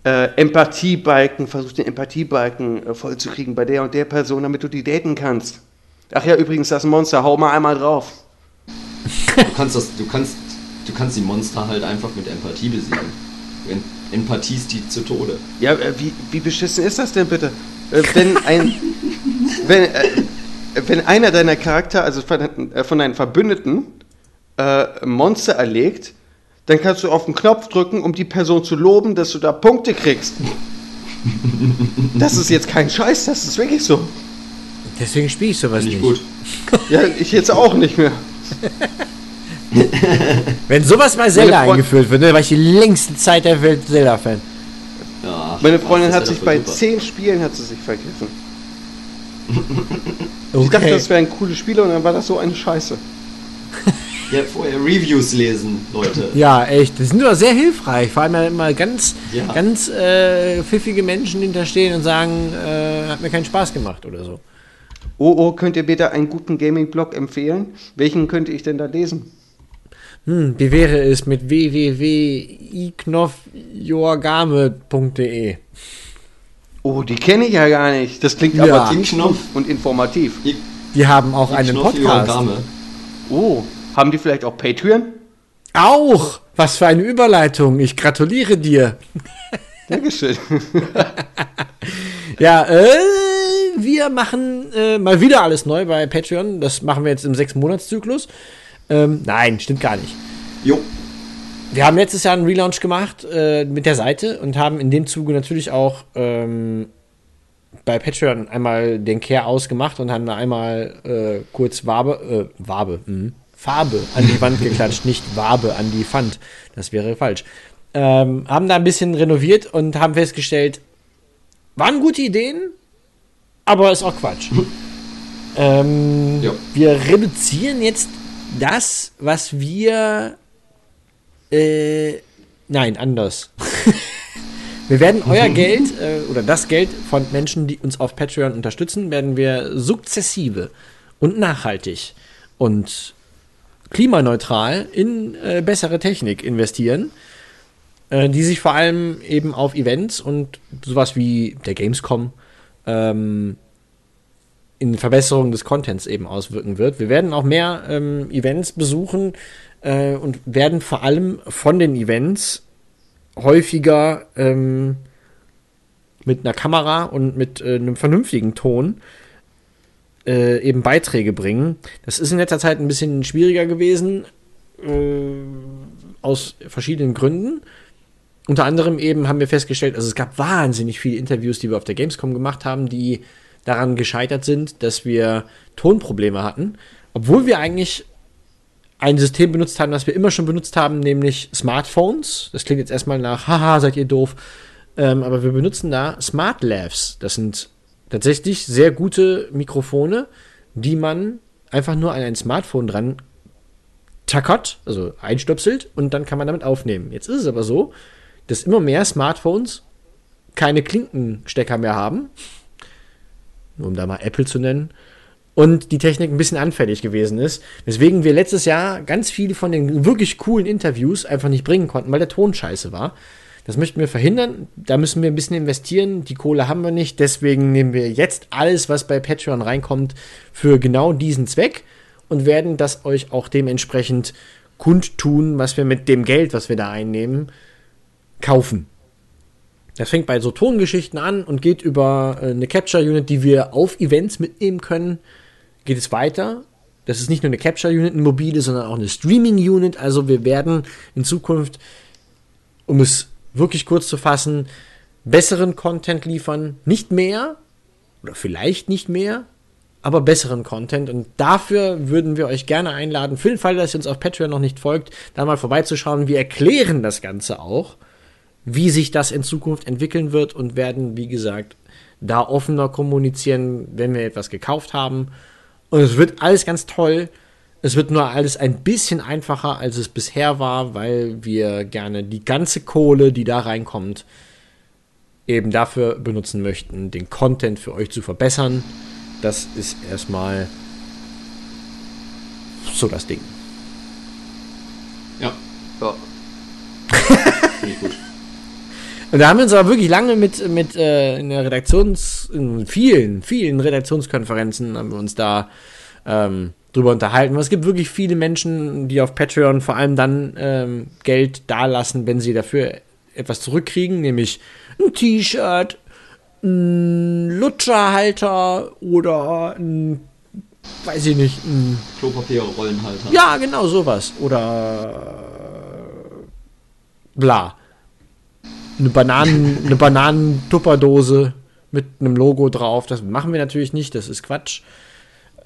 äh, Empathiebalken, versuch den Empathiebalken äh, vollzukriegen bei der und der Person, damit du die daten kannst. Ach ja, übrigens, das Monster, hau mal einmal drauf. Du kannst das, du kannst, du kannst die Monster halt einfach mit Empathie besiegen. Du en- empathiest die zu Tode. Ja, äh, wie, wie beschissen ist das denn bitte? Äh, wenn ein, wenn, äh, wenn einer deiner Charakter, also von, äh, von deinen Verbündeten, äh, Monster erlegt, dann kannst du auf den Knopf drücken, um die Person zu loben, dass du da Punkte kriegst. das ist jetzt kein Scheiß, das ist wirklich so. Deswegen spiele ich sowas nicht. gut. Ja, ich jetzt auch nicht mehr. Wenn sowas bei Zelda eingeführt wird, ne, war ich die längste Zeit der Welt Zelda-Fan. Ja, Meine Freundin hat sich bei super. zehn Spielen hat sie sich vergriffen. Okay. Ich dachte, das wären coole Spiele und dann war das so eine Scheiße. Ja, vorher Reviews lesen, Leute. Ja, echt. Die sind aber sehr hilfreich. Vor allem wenn immer ganz, Ja. ganz äh, pfiffige Menschen hinterstehen und sagen, äh, hat mir keinen Spaß gemacht oder so. Oh, oh, könnt ihr bitte einen guten Gaming-Blog empfehlen? Welchen könnte ich denn da lesen? Hm, wie wäre es mit www.iknofjorgame.de? Oh, die kenne ich ja gar nicht. Das klingt Ja. aber Knopf. und informativ. Ich, Die haben auch einen Podcast. Oh, haben die vielleicht auch Patreon? Auch! Was für eine Überleitung. Ich gratuliere dir. Dankeschön. Ja, äh, wir machen äh, mal wieder alles neu bei Patreon. Das machen wir jetzt im sechs-Monats-Zyklus. Ähm, nein, stimmt gar nicht. Jo. Wir haben letztes Jahr einen Relaunch gemacht äh, mit der Seite und haben in dem Zuge natürlich auch ähm, bei Patreon einmal den Care ausgemacht und haben da einmal äh, kurz Wabe, äh, Wabe, mhm. Farbe an die Wand geklatscht, nicht Wabe an die Wand. Das wäre falsch. Ähm, haben da ein bisschen renoviert und haben festgestellt, waren gute Ideen, aber ist auch Quatsch. ähm, Ja. Wir reduzieren jetzt das, was wir äh, nein, anders. wir werden euer Geld äh, oder das Geld von Menschen, die uns auf Patreon unterstützen, werden wir sukzessive und nachhaltig und klimaneutral in äh, bessere Technik investieren, äh, die sich vor allem eben auf Events und sowas wie der Gamescom ähm, in Verbesserung des Contents eben auswirken wird. Wir werden auch mehr ähm, Events besuchen äh, und werden vor allem von den Events häufiger ähm, mit einer Kamera und mit äh, einem vernünftigen Ton äh, eben Beiträge bringen. Das ist in letzter Zeit ein bisschen schwieriger gewesen, äh, aus verschiedenen Gründen. Unter anderem eben haben wir festgestellt, also es gab wahnsinnig viele Interviews, die wir auf der Gamescom gemacht haben, die daran gescheitert sind, dass wir Tonprobleme hatten, obwohl wir eigentlich ein System benutzt haben, das wir immer schon benutzt haben, nämlich Smartphones. Das klingt jetzt erstmal nach, haha, seid ihr doof. Ähm, aber wir benutzen da Smart Lavs. Das sind tatsächlich sehr gute Mikrofone, die man einfach nur an ein Smartphone dran tackert, also einstöpselt und dann kann man damit aufnehmen. Jetzt ist es aber so, dass immer mehr Smartphones keine Klinkenstecker mehr haben, nur um da mal Apple zu nennen, und die Technik ein bisschen anfällig gewesen ist. Weswegen wir letztes Jahr ganz viele von den wirklich coolen Interviews einfach nicht bringen konnten, weil der Ton scheiße war. Das möchten wir verhindern. Da müssen wir ein bisschen investieren. Die Kohle haben wir nicht. Deswegen nehmen wir jetzt alles, was bei Patreon reinkommt, für genau diesen Zweck und werden das euch auch dementsprechend kundtun, was wir mit dem Geld, was wir da einnehmen, kaufen. Das fängt bei so Tongeschichten an und geht über äh, eine Capture Unit, die wir auf Events mitnehmen können. Geht es weiter. Das ist nicht nur eine Capture Unit, eine mobile, sondern auch eine Streaming Unit. Also wir werden in Zukunft, um es wirklich kurz zu fassen, besseren Content liefern. Nicht mehr oder vielleicht nicht mehr, aber besseren Content. Und dafür würden wir euch gerne einladen, für den Fall, dass ihr uns auf Patreon noch nicht folgt, da mal vorbeizuschauen. Wir erklären das Ganze auch wie sich das in Zukunft entwickeln wird und werden, wie gesagt, da offener kommunizieren, wenn wir etwas gekauft haben. Und es wird alles ganz toll. Es wird nur alles ein bisschen einfacher, als es bisher war, weil wir gerne die ganze Kohle, die da reinkommt, eben dafür benutzen möchten, den Content für euch zu verbessern. Das ist erstmal so das Ding. Ja, Ja. finde ich gut. Und da haben wir uns aber wirklich lange mit, mit äh, in der Redaktions, in vielen, vielen Redaktionskonferenzen haben wir uns da ähm, drüber unterhalten. Weil es gibt wirklich viele Menschen, die auf Patreon vor allem dann ähm, Geld dalassen, wenn sie dafür etwas zurückkriegen, nämlich ein T-Shirt, ein Lutscherhalter oder ein weiß ich nicht, ein Klopapier-Rollenhalter. Ja, genau sowas. Oder bla. Eine Bananen, eine Bananentupperdose mit einem Logo drauf. Das machen wir natürlich nicht, das ist Quatsch.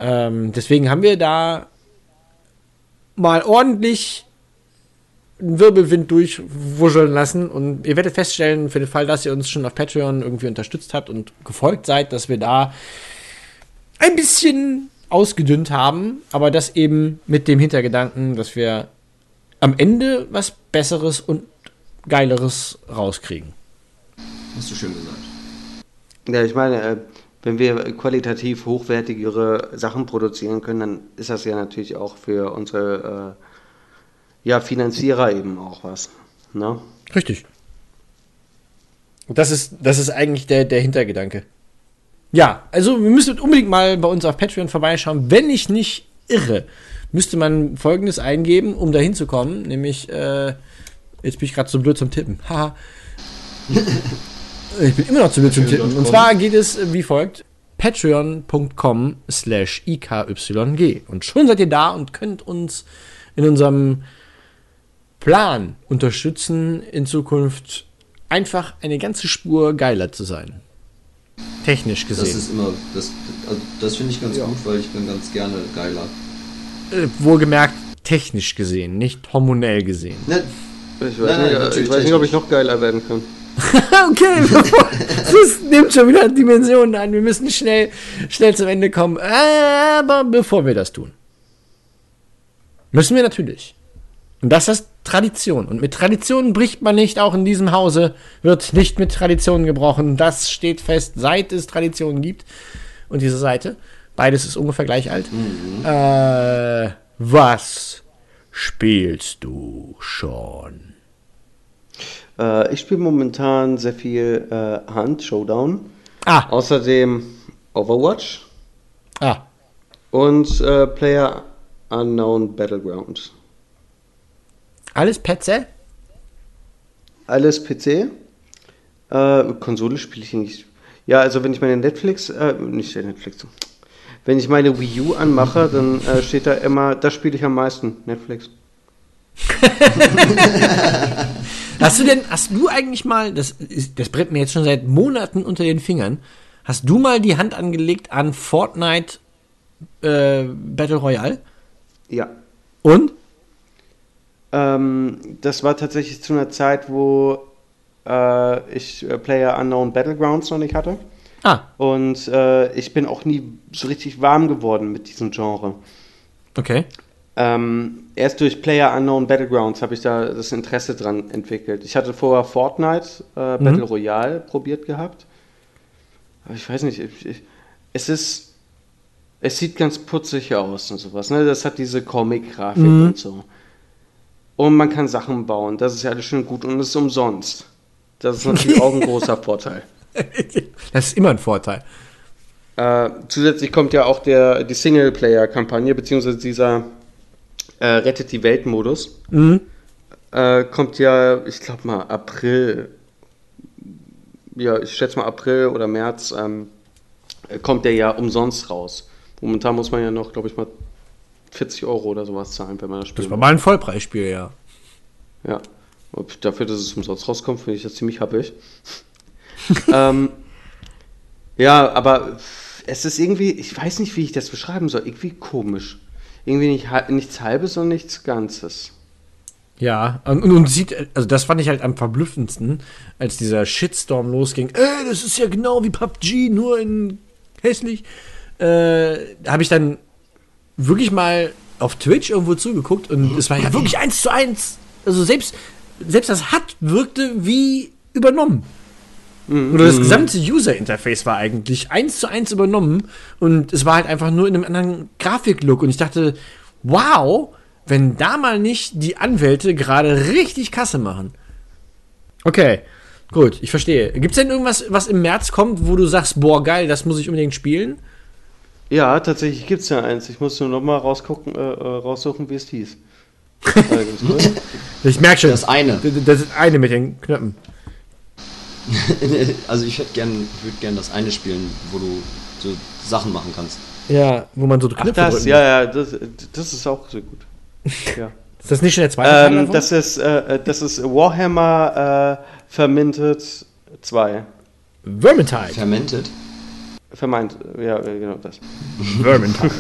Ähm, deswegen haben wir da mal ordentlich einen Wirbelwind durchwuscheln lassen und ihr werdet feststellen, für den Fall, dass ihr uns schon auf Patreon irgendwie unterstützt habt und gefolgt seid, dass wir da ein bisschen ausgedünnt haben, aber das eben mit dem Hintergedanken, dass wir am Ende was Besseres und Geileres rauskriegen. Hast du schön gesagt. Ja, ich meine, äh, wenn wir qualitativ hochwertigere Sachen produzieren können, dann ist das ja natürlich auch für unsere äh, ja, Finanzierer eben auch was. Ne? Richtig. Das ist, das ist eigentlich der, der Hintergedanke. Ja, also wir müssen unbedingt mal bei uns auf Patreon vorbeischauen. Wenn ich nicht irre, müsste man folgendes eingeben, um da hinzukommen, nämlich, äh, jetzt bin ich gerade so blöd zum Tippen. Haha. ich bin immer noch zu zum Tippen. Und zwar geht es wie folgt. patreon.com slash ikyg. Und schon seid ihr da und könnt uns in unserem Plan unterstützen, in Zukunft einfach eine ganze Spur geiler zu sein. Technisch gesehen. Das ist immer, das, also das finde ich ganz Ja. gut, weil ich bin ganz gerne geiler. Äh, wohlgemerkt technisch gesehen, nicht hormonell gesehen. Ne, Ich weiß, Nein, nein, nicht, ich weiß nicht, ob ich noch geiler werden kann. okay, das nimmt schon wieder Dimensionen an. Wir müssen schnell, schnell zum Ende kommen. Aber bevor wir das tun, müssen wir natürlich. Und das ist Tradition. Und mit Traditionen bricht man nicht, auch in diesem Hause wird nicht mit Traditionen gebrochen. Das steht fest, seit es Traditionen gibt. Und diese Seite, beides ist ungefähr gleich alt. Äh, was spielst du schon? Äh, ich spiele momentan sehr viel äh, Hunt, Showdown. Ah, Außerdem Overwatch ah, und äh, Player Unknown Battleground. alles Petze? Alles PC. Äh, Konsole spiele ich nicht. Ja, also wenn ich meine Netflix, äh, nicht Netflix, wenn ich meine Wii U anmache, dann äh, steht da immer, das spiele ich am meisten, Netflix. Hast du denn, hast du eigentlich mal, das, ist, das brennt mir jetzt schon seit Monaten unter den Fingern, hast du mal die Hand angelegt an Fortnite äh, Battle Royale? Ja. Und? Ähm, das war tatsächlich zu einer Zeit, wo äh, ich äh, Player Unknown Battlegrounds noch nicht hatte. Ah, Und äh, ich bin auch nie so richtig warm geworden mit diesem Genre. okay. Ähm, erst durch Player Unknown Battlegrounds habe ich da das Interesse dran entwickelt. Ich hatte vorher Fortnite äh, Battle Royale probiert gehabt. Aber ich weiß nicht, ich, ich, es ist, es sieht ganz putzig aus und sowas. Ne? Das hat diese Comic-Grafik und so. Und man kann Sachen bauen. Das ist ja alles schön gut und es ist umsonst. Das ist natürlich auch ein großer Vorteil. Das ist immer ein Vorteil. Äh, zusätzlich kommt ja auch der, die Singleplayer-Kampagne, beziehungsweise dieser äh, Rettet die Welt-Modus. Äh, kommt ja, ich glaube mal, April. Ja, ich schätze mal April oder März ähm, äh, kommt der ja umsonst raus. Momentan muss man ja noch, glaube ich, mal 40 Euro oder sowas zahlen, wenn man das spielt. Das war mal ein Vollpreisspiel, ja. Ja. Ob dafür, dass es umsonst rauskommt, finde ich das ziemlich happig. ähm, ja, aber es ist irgendwie, ich weiß nicht, wie ich das beschreiben soll, irgendwie komisch. Irgendwie nicht, nichts Halbes und nichts Ganzes. Ja, und, und sieht, also das fand ich halt am verblüffendsten, als dieser Shitstorm losging. Ey, das ist ja genau wie PUBG, nur in hässlich. Äh, habe ich dann wirklich mal auf Twitch irgendwo zugeguckt und es war ja wirklich eins zu eins. Also selbst, selbst das HUD wirkte wie übernommen. Oder das gesamte User-Interface war eigentlich eins zu eins übernommen und es war halt einfach nur in einem anderen Grafiklook und ich dachte, wow, wenn da mal nicht die Anwälte gerade richtig Kasse machen. Okay, gut, ich verstehe. Gibt es denn irgendwas, was im März kommt, wo du sagst, boah, geil, das muss ich unbedingt spielen? Ja, tatsächlich gibt es ja eins. Ich muss nur noch mal rausgucken, äh, äh, raussuchen, wie es hieß. Ich merke schon. Das eine. Das ist eine mit den Knöpfen. also ich hätte gern, würde gern das eine spielen, wo du so Sachen machen kannst. Ja, wo man so Ach, Knöpfe das, drücken ja, ja, das, das ist auch so gut. Ja. Ist das nicht schon der zweite Teil ähm, davon? das, ist, äh, das ist Warhammer äh, Fermented 2. Vermintide. Fermented. Vermeint, ja, äh, genau das. Vermintide.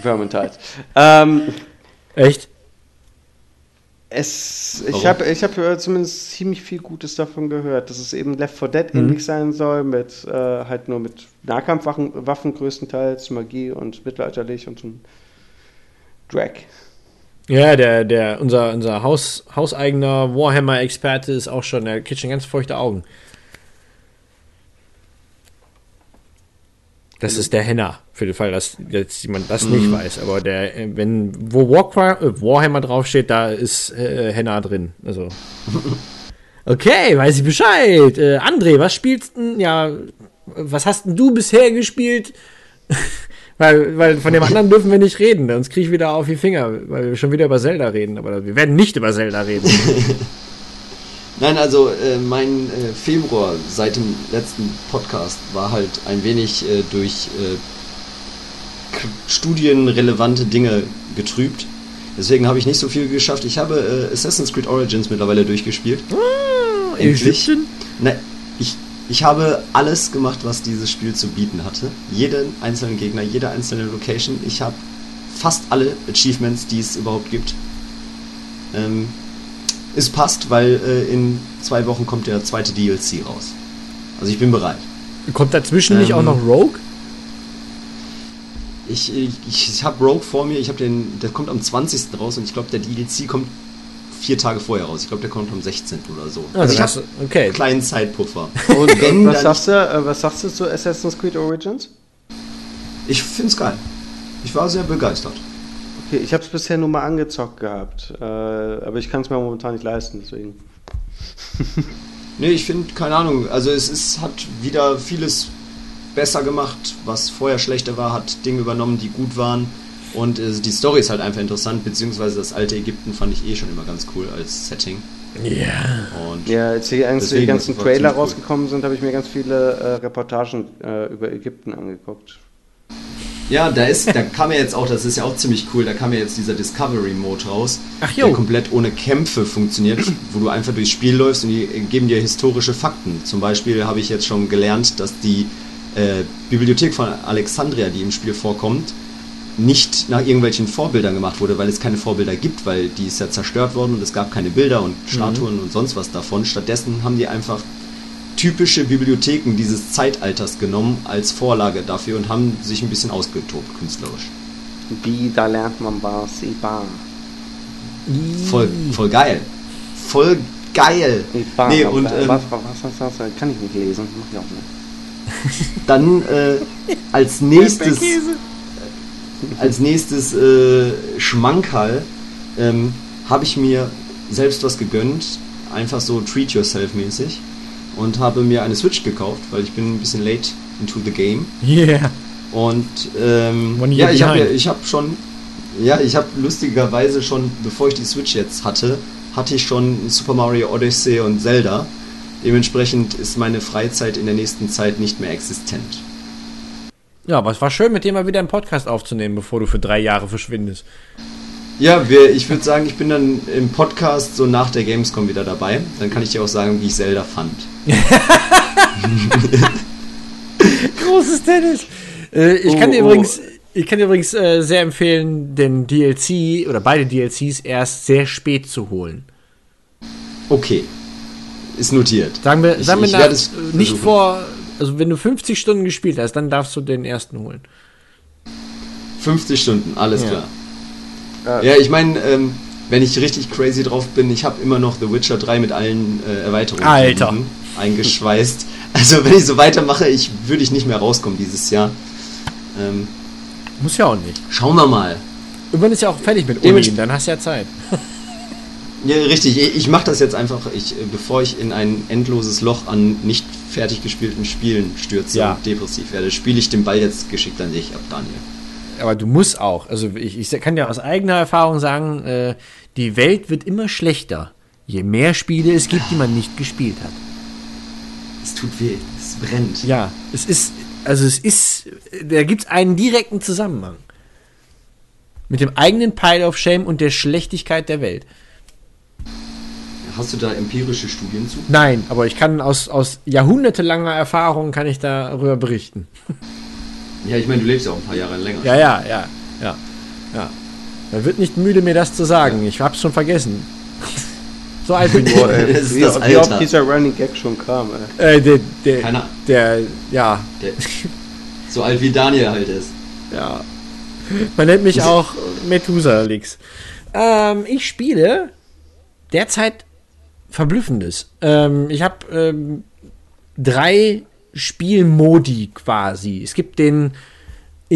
Vermintide. ähm, Echt? Es, ich habe ich hab, äh, zumindest ziemlich viel Gutes davon gehört, dass es eben Left 4 Dead ähnlich sein soll, mit äh, halt nur mit Nahkampfwaffen Waffen größtenteils, Magie und mittelalterlich und so ein Drag. Ja, der, der, unser, unser Haus, hauseigener Warhammer-Experte ist auch schon, der kriegt schon ganz feuchte Augen. Das ist der Henner, für den Fall, dass jetzt jemand das nicht weiß. Aber der, äh, wenn, wo Warcraft, äh, Warhammer draufsteht, da ist äh, Henna drin. Also. Okay, weiß ich Bescheid. Äh, André, was spielst denn, ja, was hast denn du bisher gespielt? weil, weil von dem anderen dürfen wir nicht reden, sonst kriege ich wieder auf die Finger, weil wir schon wieder über Zelda reden. Aber wir werden nicht über Zelda reden. Nein, also äh, mein äh, Februar seit dem letzten Podcast war halt ein wenig äh, durch äh, studienrelevante Dinge getrübt. Deswegen habe ich nicht so viel geschafft. Ich habe äh, Assassin's Creed Origins mittlerweile durchgespielt. Endlich. Ägypten? Ne, ich, ich habe alles gemacht, was dieses Spiel zu bieten hatte. Jeden einzelnen Gegner, jede einzelne Location. Ich habe fast alle Achievements, die es überhaupt gibt. Ähm, es passt, weil äh, in zwei Wochen kommt der zweite DLC raus. Also ich bin bereit. Kommt dazwischen nicht Ähm, auch noch Rogue? Ich, ich, ich habe Rogue vor mir, ich habe den, der kommt am 20. raus und ich glaube, der DLC kommt vier Tage vorher raus. Ich glaube, der kommt am 16. oder so. Also Also ich habe okay. einen kleinen Zeitpuffer. Und Wenn was, sagst du, äh, was sagst du zu Assassin's Creed Origins? Ich find's geil. Ich war sehr begeistert. Okay, ich habe es bisher nur mal angezockt gehabt, äh, aber ich kann es mir momentan nicht leisten, deswegen. Nee, ich finde, keine Ahnung, also es ist, hat wieder vieles besser gemacht, was vorher schlechter war, hat Dinge übernommen, die gut waren. Und äh, die Story ist halt einfach interessant, beziehungsweise das alte Ägypten fand ich eh schon immer ganz cool als Setting. Ja. Und Ja, als die, ganzen- Deswegen die ganzen Trailer ziemlich cool. rausgekommen sind, habe ich mir ganz viele äh, Reportagen äh, über Ägypten angeguckt. Ja, da ist, da kam ja jetzt auch, das ist ja auch ziemlich cool, da kam ja jetzt dieser Discovery Mode raus, Ach, jo. der komplett ohne Kämpfe funktioniert, wo du einfach durchs Spiel läufst und die geben dir historische Fakten. Zum Beispiel habe ich jetzt schon gelernt, dass die äh, Bibliothek von Alexandria, die im Spiel vorkommt, nicht nach irgendwelchen Vorbildern gemacht wurde, weil es keine Vorbilder gibt, weil die ist ja zerstört worden und es gab keine Bilder und Statuen und sonst was davon. Stattdessen haben die einfach typische Bibliotheken dieses Zeitalters genommen als Vorlage dafür und haben sich ein bisschen ausgetobt künstlerisch. Wie, da lernt man was, Ibar. Voll, voll geil. Voll geil. Ibar. Nee, und was, ähm, was, was, was, was, was, kann ich nicht lesen, mach ich auch nicht. dann äh, als nächstes als nächstes äh, Schmankerl ähm, habe ich mir selbst was gegönnt, einfach so treat yourself mäßig und habe mir eine Switch gekauft, weil ich bin ein bisschen late into the game Yeah. und ähm, ja, ich habe ich habe schon ja, ich habe lustigerweise schon, bevor ich die Switch jetzt hatte, hatte ich schon Super Mario Odyssey und Zelda. Dementsprechend ist meine Freizeit in der nächsten Zeit nicht mehr existent. Ja, aber es war schön, mit dir mal wieder einen Podcast aufzunehmen, bevor du für drei Jahre verschwindest. Ja, wir, ich würde sagen, ich bin dann im Podcast so nach der Gamescom wieder dabei. Dann kann ich dir auch sagen, wie ich Zelda fand. Großes Tennis. Äh, ich Oh, kann dir oh. übrigens, ich kann dir übrigens äh, sehr empfehlen, den DLC oder beide DLCs erst sehr spät zu holen. Okay. Ist notiert. Sagen wir, Ich- sagen wir ich nach, werde es äh, nicht versuchen. vor, also wenn du 50 Stunden gespielt hast, dann darfst du den ersten holen. 50 Stunden, alles Ja. klar. Ja, ich meine, ähm, wenn ich richtig crazy drauf bin, ich habe immer noch The Witcher 3 mit allen äh, Erweiterungen Alter. hinten eingeschweißt. Also wenn ich so weitermache, ich würde ich nicht mehr rauskommen dieses Jahr. Ähm, Muss ja auch nicht. schauen wir mal. Irgendwann ist ja auch fertig mit Uni, dann hast du ja Zeit. Ja, richtig. Ich, ich mache das jetzt einfach, ich, äh, bevor ich in ein endloses Loch an nicht fertig gespielten Spielen stürze Ja. und depressiv werde, spiele ich den Ball jetzt geschickt an dich ab, Daniel. Aber du musst auch. Also ich, ich kann ja aus eigener Erfahrung sagen, äh, die Welt wird immer schlechter, je mehr Spiele es gibt, die man nicht gespielt hat. Es tut weh, es brennt. Ja, es ist, also es ist, da gibt es einen direkten Zusammenhang. Mit dem eigenen Pile of Shame und der Schlechtigkeit der Welt. Hast du da empirische Studien zu? Nein, aber ich kann aus, aus jahrhundertelanger Erfahrung kann ich darüber berichten. Ja, ich meine, du lebst ja auch ein paar Jahre länger. Ja, ja, ja, ja, ja. Man wird nicht müde, mir das zu sagen. Ich hab's schon vergessen. So alt bin ich. Boah, ey, Das ist wie, oft dieser Running Gag schon kam, ey. Äh, der, der, Keine- der, ja, Der, so alt wie Daniel halt ist. ja. Man nennt mich auch Methusalix. Ähm, ich spiele derzeit Verblüffendes. Ähm, ich habe ähm, drei Spielmodi quasi. Es gibt den,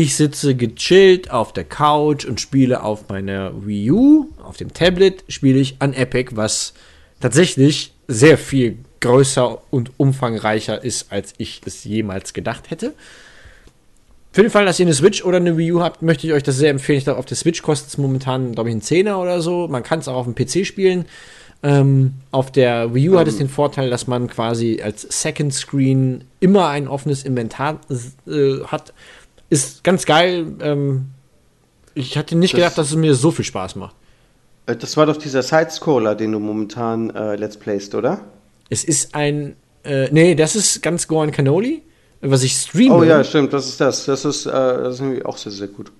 ich sitze gechillt auf der Couch und spiele auf meiner Wii U, auf dem Tablet spiele ich an Epic, was tatsächlich sehr viel größer und umfangreicher ist, als ich es jemals gedacht hätte. Für den Fall, dass ihr eine Switch oder eine Wii U habt, möchte ich euch das sehr empfehlen. Ich glaube, auf der Switch kostet es momentan, glaube ich, einen Zehner oder so. Man kann es auch auf dem PC spielen. Ähm, auf der Wii U hat es den Vorteil, dass man quasi als Second Screen immer ein offenes Inventar äh, hat. Ist ganz geil. Ähm, ich hatte nicht Das- gedacht, dass es mir so viel Spaß macht. Äh, Das war doch dieser Sidescroller, den du momentan äh, Let's Playst, oder? Es ist ein. Äh, nee, das ist ganz Gohan Cannoli, was ich streame. Oh ja, stimmt, das ist das. Das ist, äh, das ist irgendwie auch sehr, sehr gut.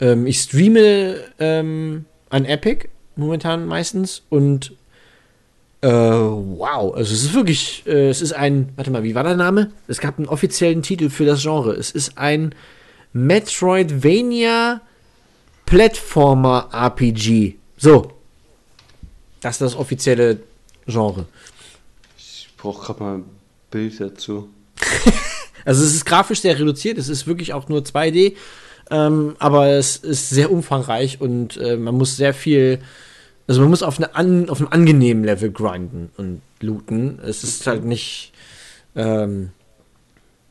Ähm, ich streame ähm, an Epic momentan meistens und äh, wow, also es ist wirklich, äh, es ist ein, warte mal, wie war der Name? Es gab einen offiziellen Titel für das Genre. Es ist ein Metroidvania Platformer RPG. So. Das ist das offizielle Genre. Ich brauche gerade mal ein Bild dazu. Also es ist grafisch sehr reduziert, es ist wirklich auch nur 2D, ähm, aber es ist sehr umfangreich und äh, man muss sehr viel, also man muss auf, eine an, auf einem angenehmen Level grinden und looten. Es ist halt nicht, ähm,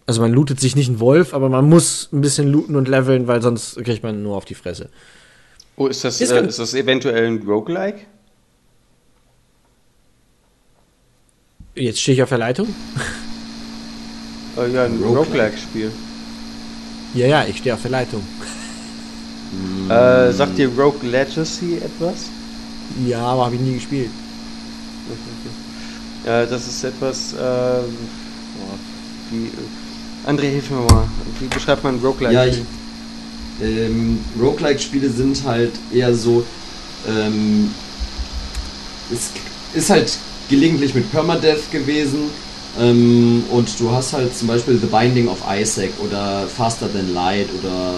also man lootet sich nicht einen Wolf, aber man muss ein bisschen looten und leveln, weil sonst kriegt man nur auf die Fresse. Oh, ist das, Ist äh, ist das eventuell ein Roguelike? Jetzt stehe ich auf der Leitung. Äh, ja, ein Roguelike. Roguelike-Spiel. Ja, ja, ich stehe auf der Leitung. Äh, sagt dir Rogue Legacy etwas? Ja, aber habe ich nie gespielt. Ja, das ist etwas, äh, boah, wie, äh, André, hilf mir mal. Wie beschreibt man Roguelike? Ja, ich, ähm, Roguelike-Spiele sind halt eher so, ähm, es ist halt gelegentlich mit Permadeath gewesen ähm, und du hast halt zum Beispiel The Binding of Isaac oder Faster Than Light oder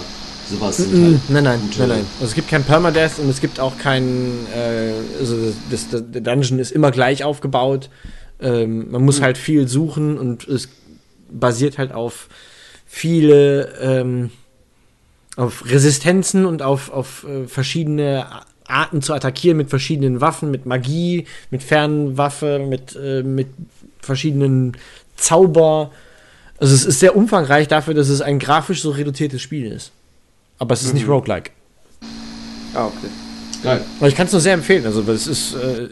sowas. sind halt Nein, nein, gute- nein, nein. Also es gibt kein Permadeath und es gibt auch kein, äh, also das, das, der Dungeon ist immer gleich aufgebaut. Ähm, man muss halt viel suchen und es basiert halt auf viele, ähm, auf Resistenzen und auf, auf äh, verschiedene Arten zu attackieren mit verschiedenen Waffen, mit Magie, mit Fernwaffe, mit, äh, mit verschiedenen Zauber. Also es ist sehr umfangreich dafür, dass es ein grafisch so reduziertes Spiel ist. Aber es ist nicht roguelike. Ah, okay. Geil. Aber ich kann es nur sehr empfehlen. Also es ist, äh,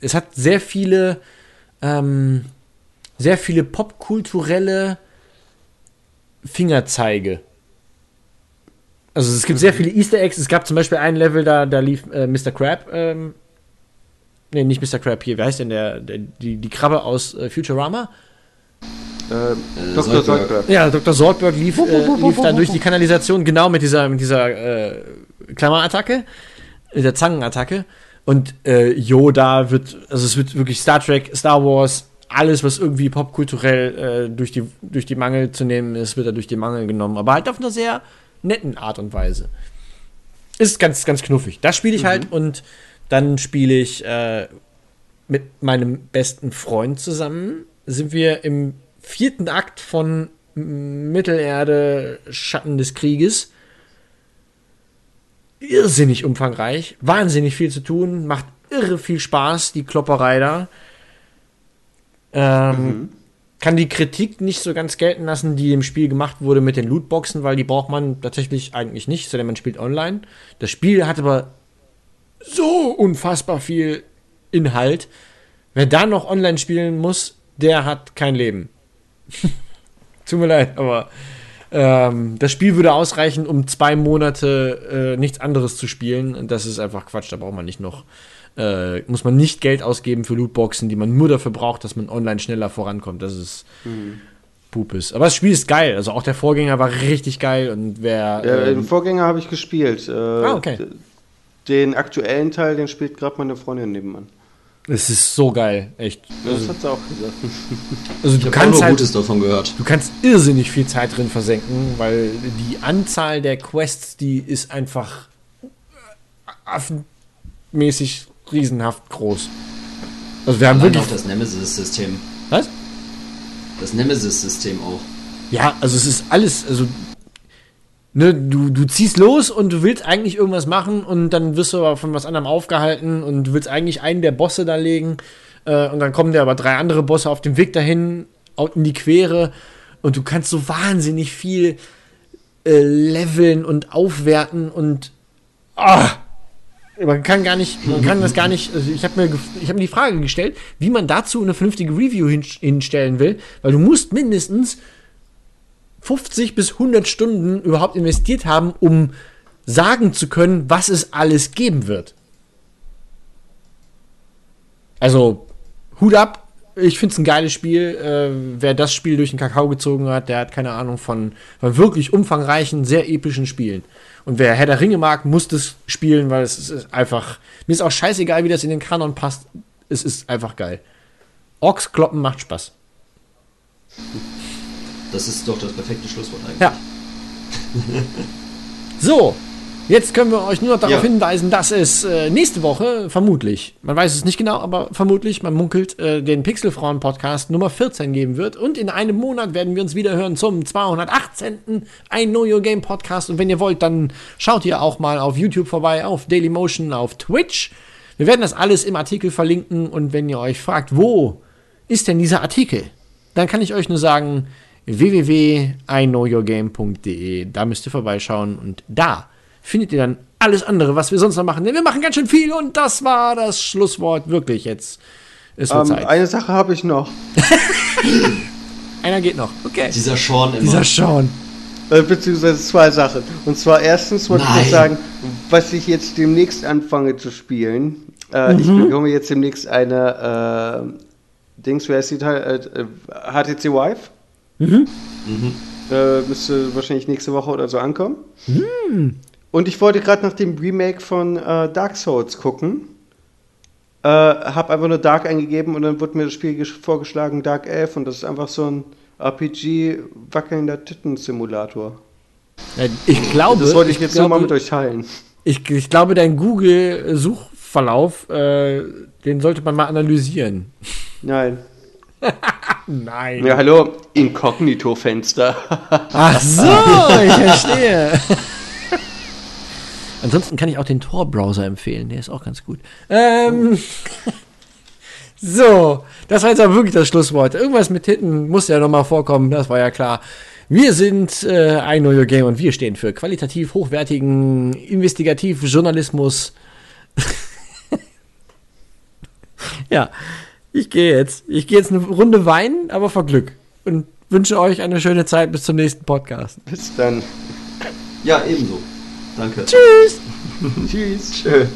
es hat sehr viele, ähm, sehr viele popkulturelle Fingerzeige. Also es gibt sehr viele Easter Eggs. Es gab zum Beispiel ein Level, da, da lief äh, Mr. Crab. Ähm, nee, nicht Mr. Crab hier. Wie heißt denn der, der die, die Krabbe aus äh, Futurama? Äh, Äh, Dr. Soldberg. Soldberg. Ja, Dr. Swordberg lief, äh, lief da durch die Kanalisation, genau mit dieser, mit dieser äh, Klammerattacke, der Zangenattacke. Und äh, Yoda wird, also es wird wirklich Star Trek, Star Wars, alles, was irgendwie popkulturell äh, durch, die, durch die Mangel zu nehmen ist, wird da durch die Mangel genommen. Aber halt auf einer sehr netten Art und Weise. Ist ganz, ganz knuffig. Das spiele ich halt und dann spiele ich äh, mit meinem besten Freund zusammen. Sind wir im vierten Akt von Mittelerde Schatten des Krieges. Irrsinnig umfangreich, wahnsinnig viel zu tun, macht irre viel Spaß, die Klopperei da. Ähm, Kann die Kritik nicht so ganz gelten lassen, die im Spiel gemacht wurde mit den Lootboxen, weil die braucht man tatsächlich eigentlich nicht, sondern man spielt online. Das Spiel hat aber so unfassbar viel Inhalt. Wer da noch online spielen muss, der hat kein Leben. Tut mir leid, aber ähm, das Spiel würde ausreichen, um zwei Monate äh, nichts anderes zu spielen. Und das ist einfach Quatsch, da braucht man nicht noch. Äh, muss man nicht Geld ausgeben für Lootboxen, die man nur dafür braucht, dass man online schneller vorankommt. Das ist mhm. Pupis. Aber das Spiel ist geil. Also auch der Vorgänger war richtig geil und wer. Ja, ähm, den Vorgänger habe ich gespielt. Äh, ah, okay. Den aktuellen Teil, den spielt gerade meine Freundin nebenan. Es ist so geil, echt. Das also, hat sie auch gesagt. Also du kannst halt, Gutes davon gehört. Du kannst irrsinnig viel Zeit drin versenken, weil die Anzahl der Quests, die ist einfach affenmäßig riesenhaft groß. Also wir haben Allein wirklich auch das Nemesis-System. Was? Das Nemesis-System auch. Ja, also es ist alles, also ne, du, du ziehst los und du willst eigentlich irgendwas machen und dann wirst du aber von was anderem aufgehalten und du willst eigentlich einen der Bosse da legen äh, und dann kommen dir aber drei andere Bosse auf dem Weg dahin in die Quere und du kannst so wahnsinnig viel äh, leveln und aufwerten und ah, man kann gar nicht, man kann das gar nicht, also ich habe mir, hab mir die Frage gestellt, wie man dazu eine vernünftige Review hinstellen will, weil du musst mindestens 50 bis 100 Stunden überhaupt investiert haben, um sagen zu können, was es alles geben wird. Also, Hut ab. Ich finde es ein geiles Spiel. Äh, wer das Spiel durch den Kakao gezogen hat, der hat keine Ahnung von, von wirklich umfangreichen, sehr epischen Spielen. Und wer Herr der Ringe mag, muss das spielen, weil es ist einfach. Mir ist auch scheißegal, wie das in den Kanon passt. Es ist einfach geil. Orks kloppen macht Spaß. Das ist doch das perfekte Schlusswort eigentlich. Ja. so, jetzt können wir euch nur noch darauf ja. hinweisen, dass es äh, nächste Woche vermutlich, man weiß es nicht genau, aber vermutlich, man munkelt, äh, den Pixelfrauen-Podcast Nummer 14 geben wird. Und in einem Monat werden wir uns wieder hören zum 218. Ein Know Your Game Podcast. Und wenn ihr wollt, dann schaut ihr auch mal auf YouTube vorbei, auf Dailymotion, auf Twitch. Wir werden das alles im Artikel verlinken. Und wenn ihr euch fragt, wo ist denn dieser Artikel? Dann kann ich euch nur sagen, www.iknowyourgame.de. Da müsst ihr vorbeischauen und da findet ihr dann alles andere, was wir sonst noch machen. Denn wir machen ganz schön viel und das war das Schlusswort wirklich jetzt. Es wird um, ähm, Zeit. Eine Sache habe ich noch. Einer geht noch. Okay. Dieser Sean immer. Dieser Sean. Äh, beziehungsweise zwei Sachen. Und zwar erstens wollte ich sagen, was ich jetzt demnächst anfange zu spielen. Äh, mhm. Ich bekomme jetzt demnächst eine äh, Dings, wer ist die Teil? HTC Vive. Mhm. Mhm. Äh, müsste wahrscheinlich nächste Woche oder so ankommen. Mhm. Und ich wollte gerade nach dem Remake von äh, Dark Souls gucken. Äh, hab einfach nur Dark eingegeben und dann wurde mir das Spiel vorgeschlagen, Dark 11, und das ist einfach so ein RPG wackelnder Titten-Simulator. Ich glaube. Das wollte ich jetzt glaube, nur mal mit euch teilen. Ich, ich glaube, dein Google-Suchverlauf, äh, den sollte man mal analysieren. Nein. Nein. Ja, hallo, Inkognito-Fenster. Ach so, ich verstehe. Ansonsten kann ich auch den Tor-Browser empfehlen, der ist auch ganz gut. Ähm, so, das war jetzt aber wirklich das Schlusswort. Irgendwas mit Titten muss ja nochmal vorkommen, das war ja klar. Wir sind äh, ein neuer Game und wir stehen für qualitativ hochwertigen Investigativ-Journalismus. ja. Ich gehe jetzt. Ich gehe jetzt eine Runde weinen, aber vor Glück. Und wünsche euch eine schöne Zeit bis zum nächsten Podcast. Bis dann. Ja, ebenso. Danke. Tschüss. Tschüss. Tschüss.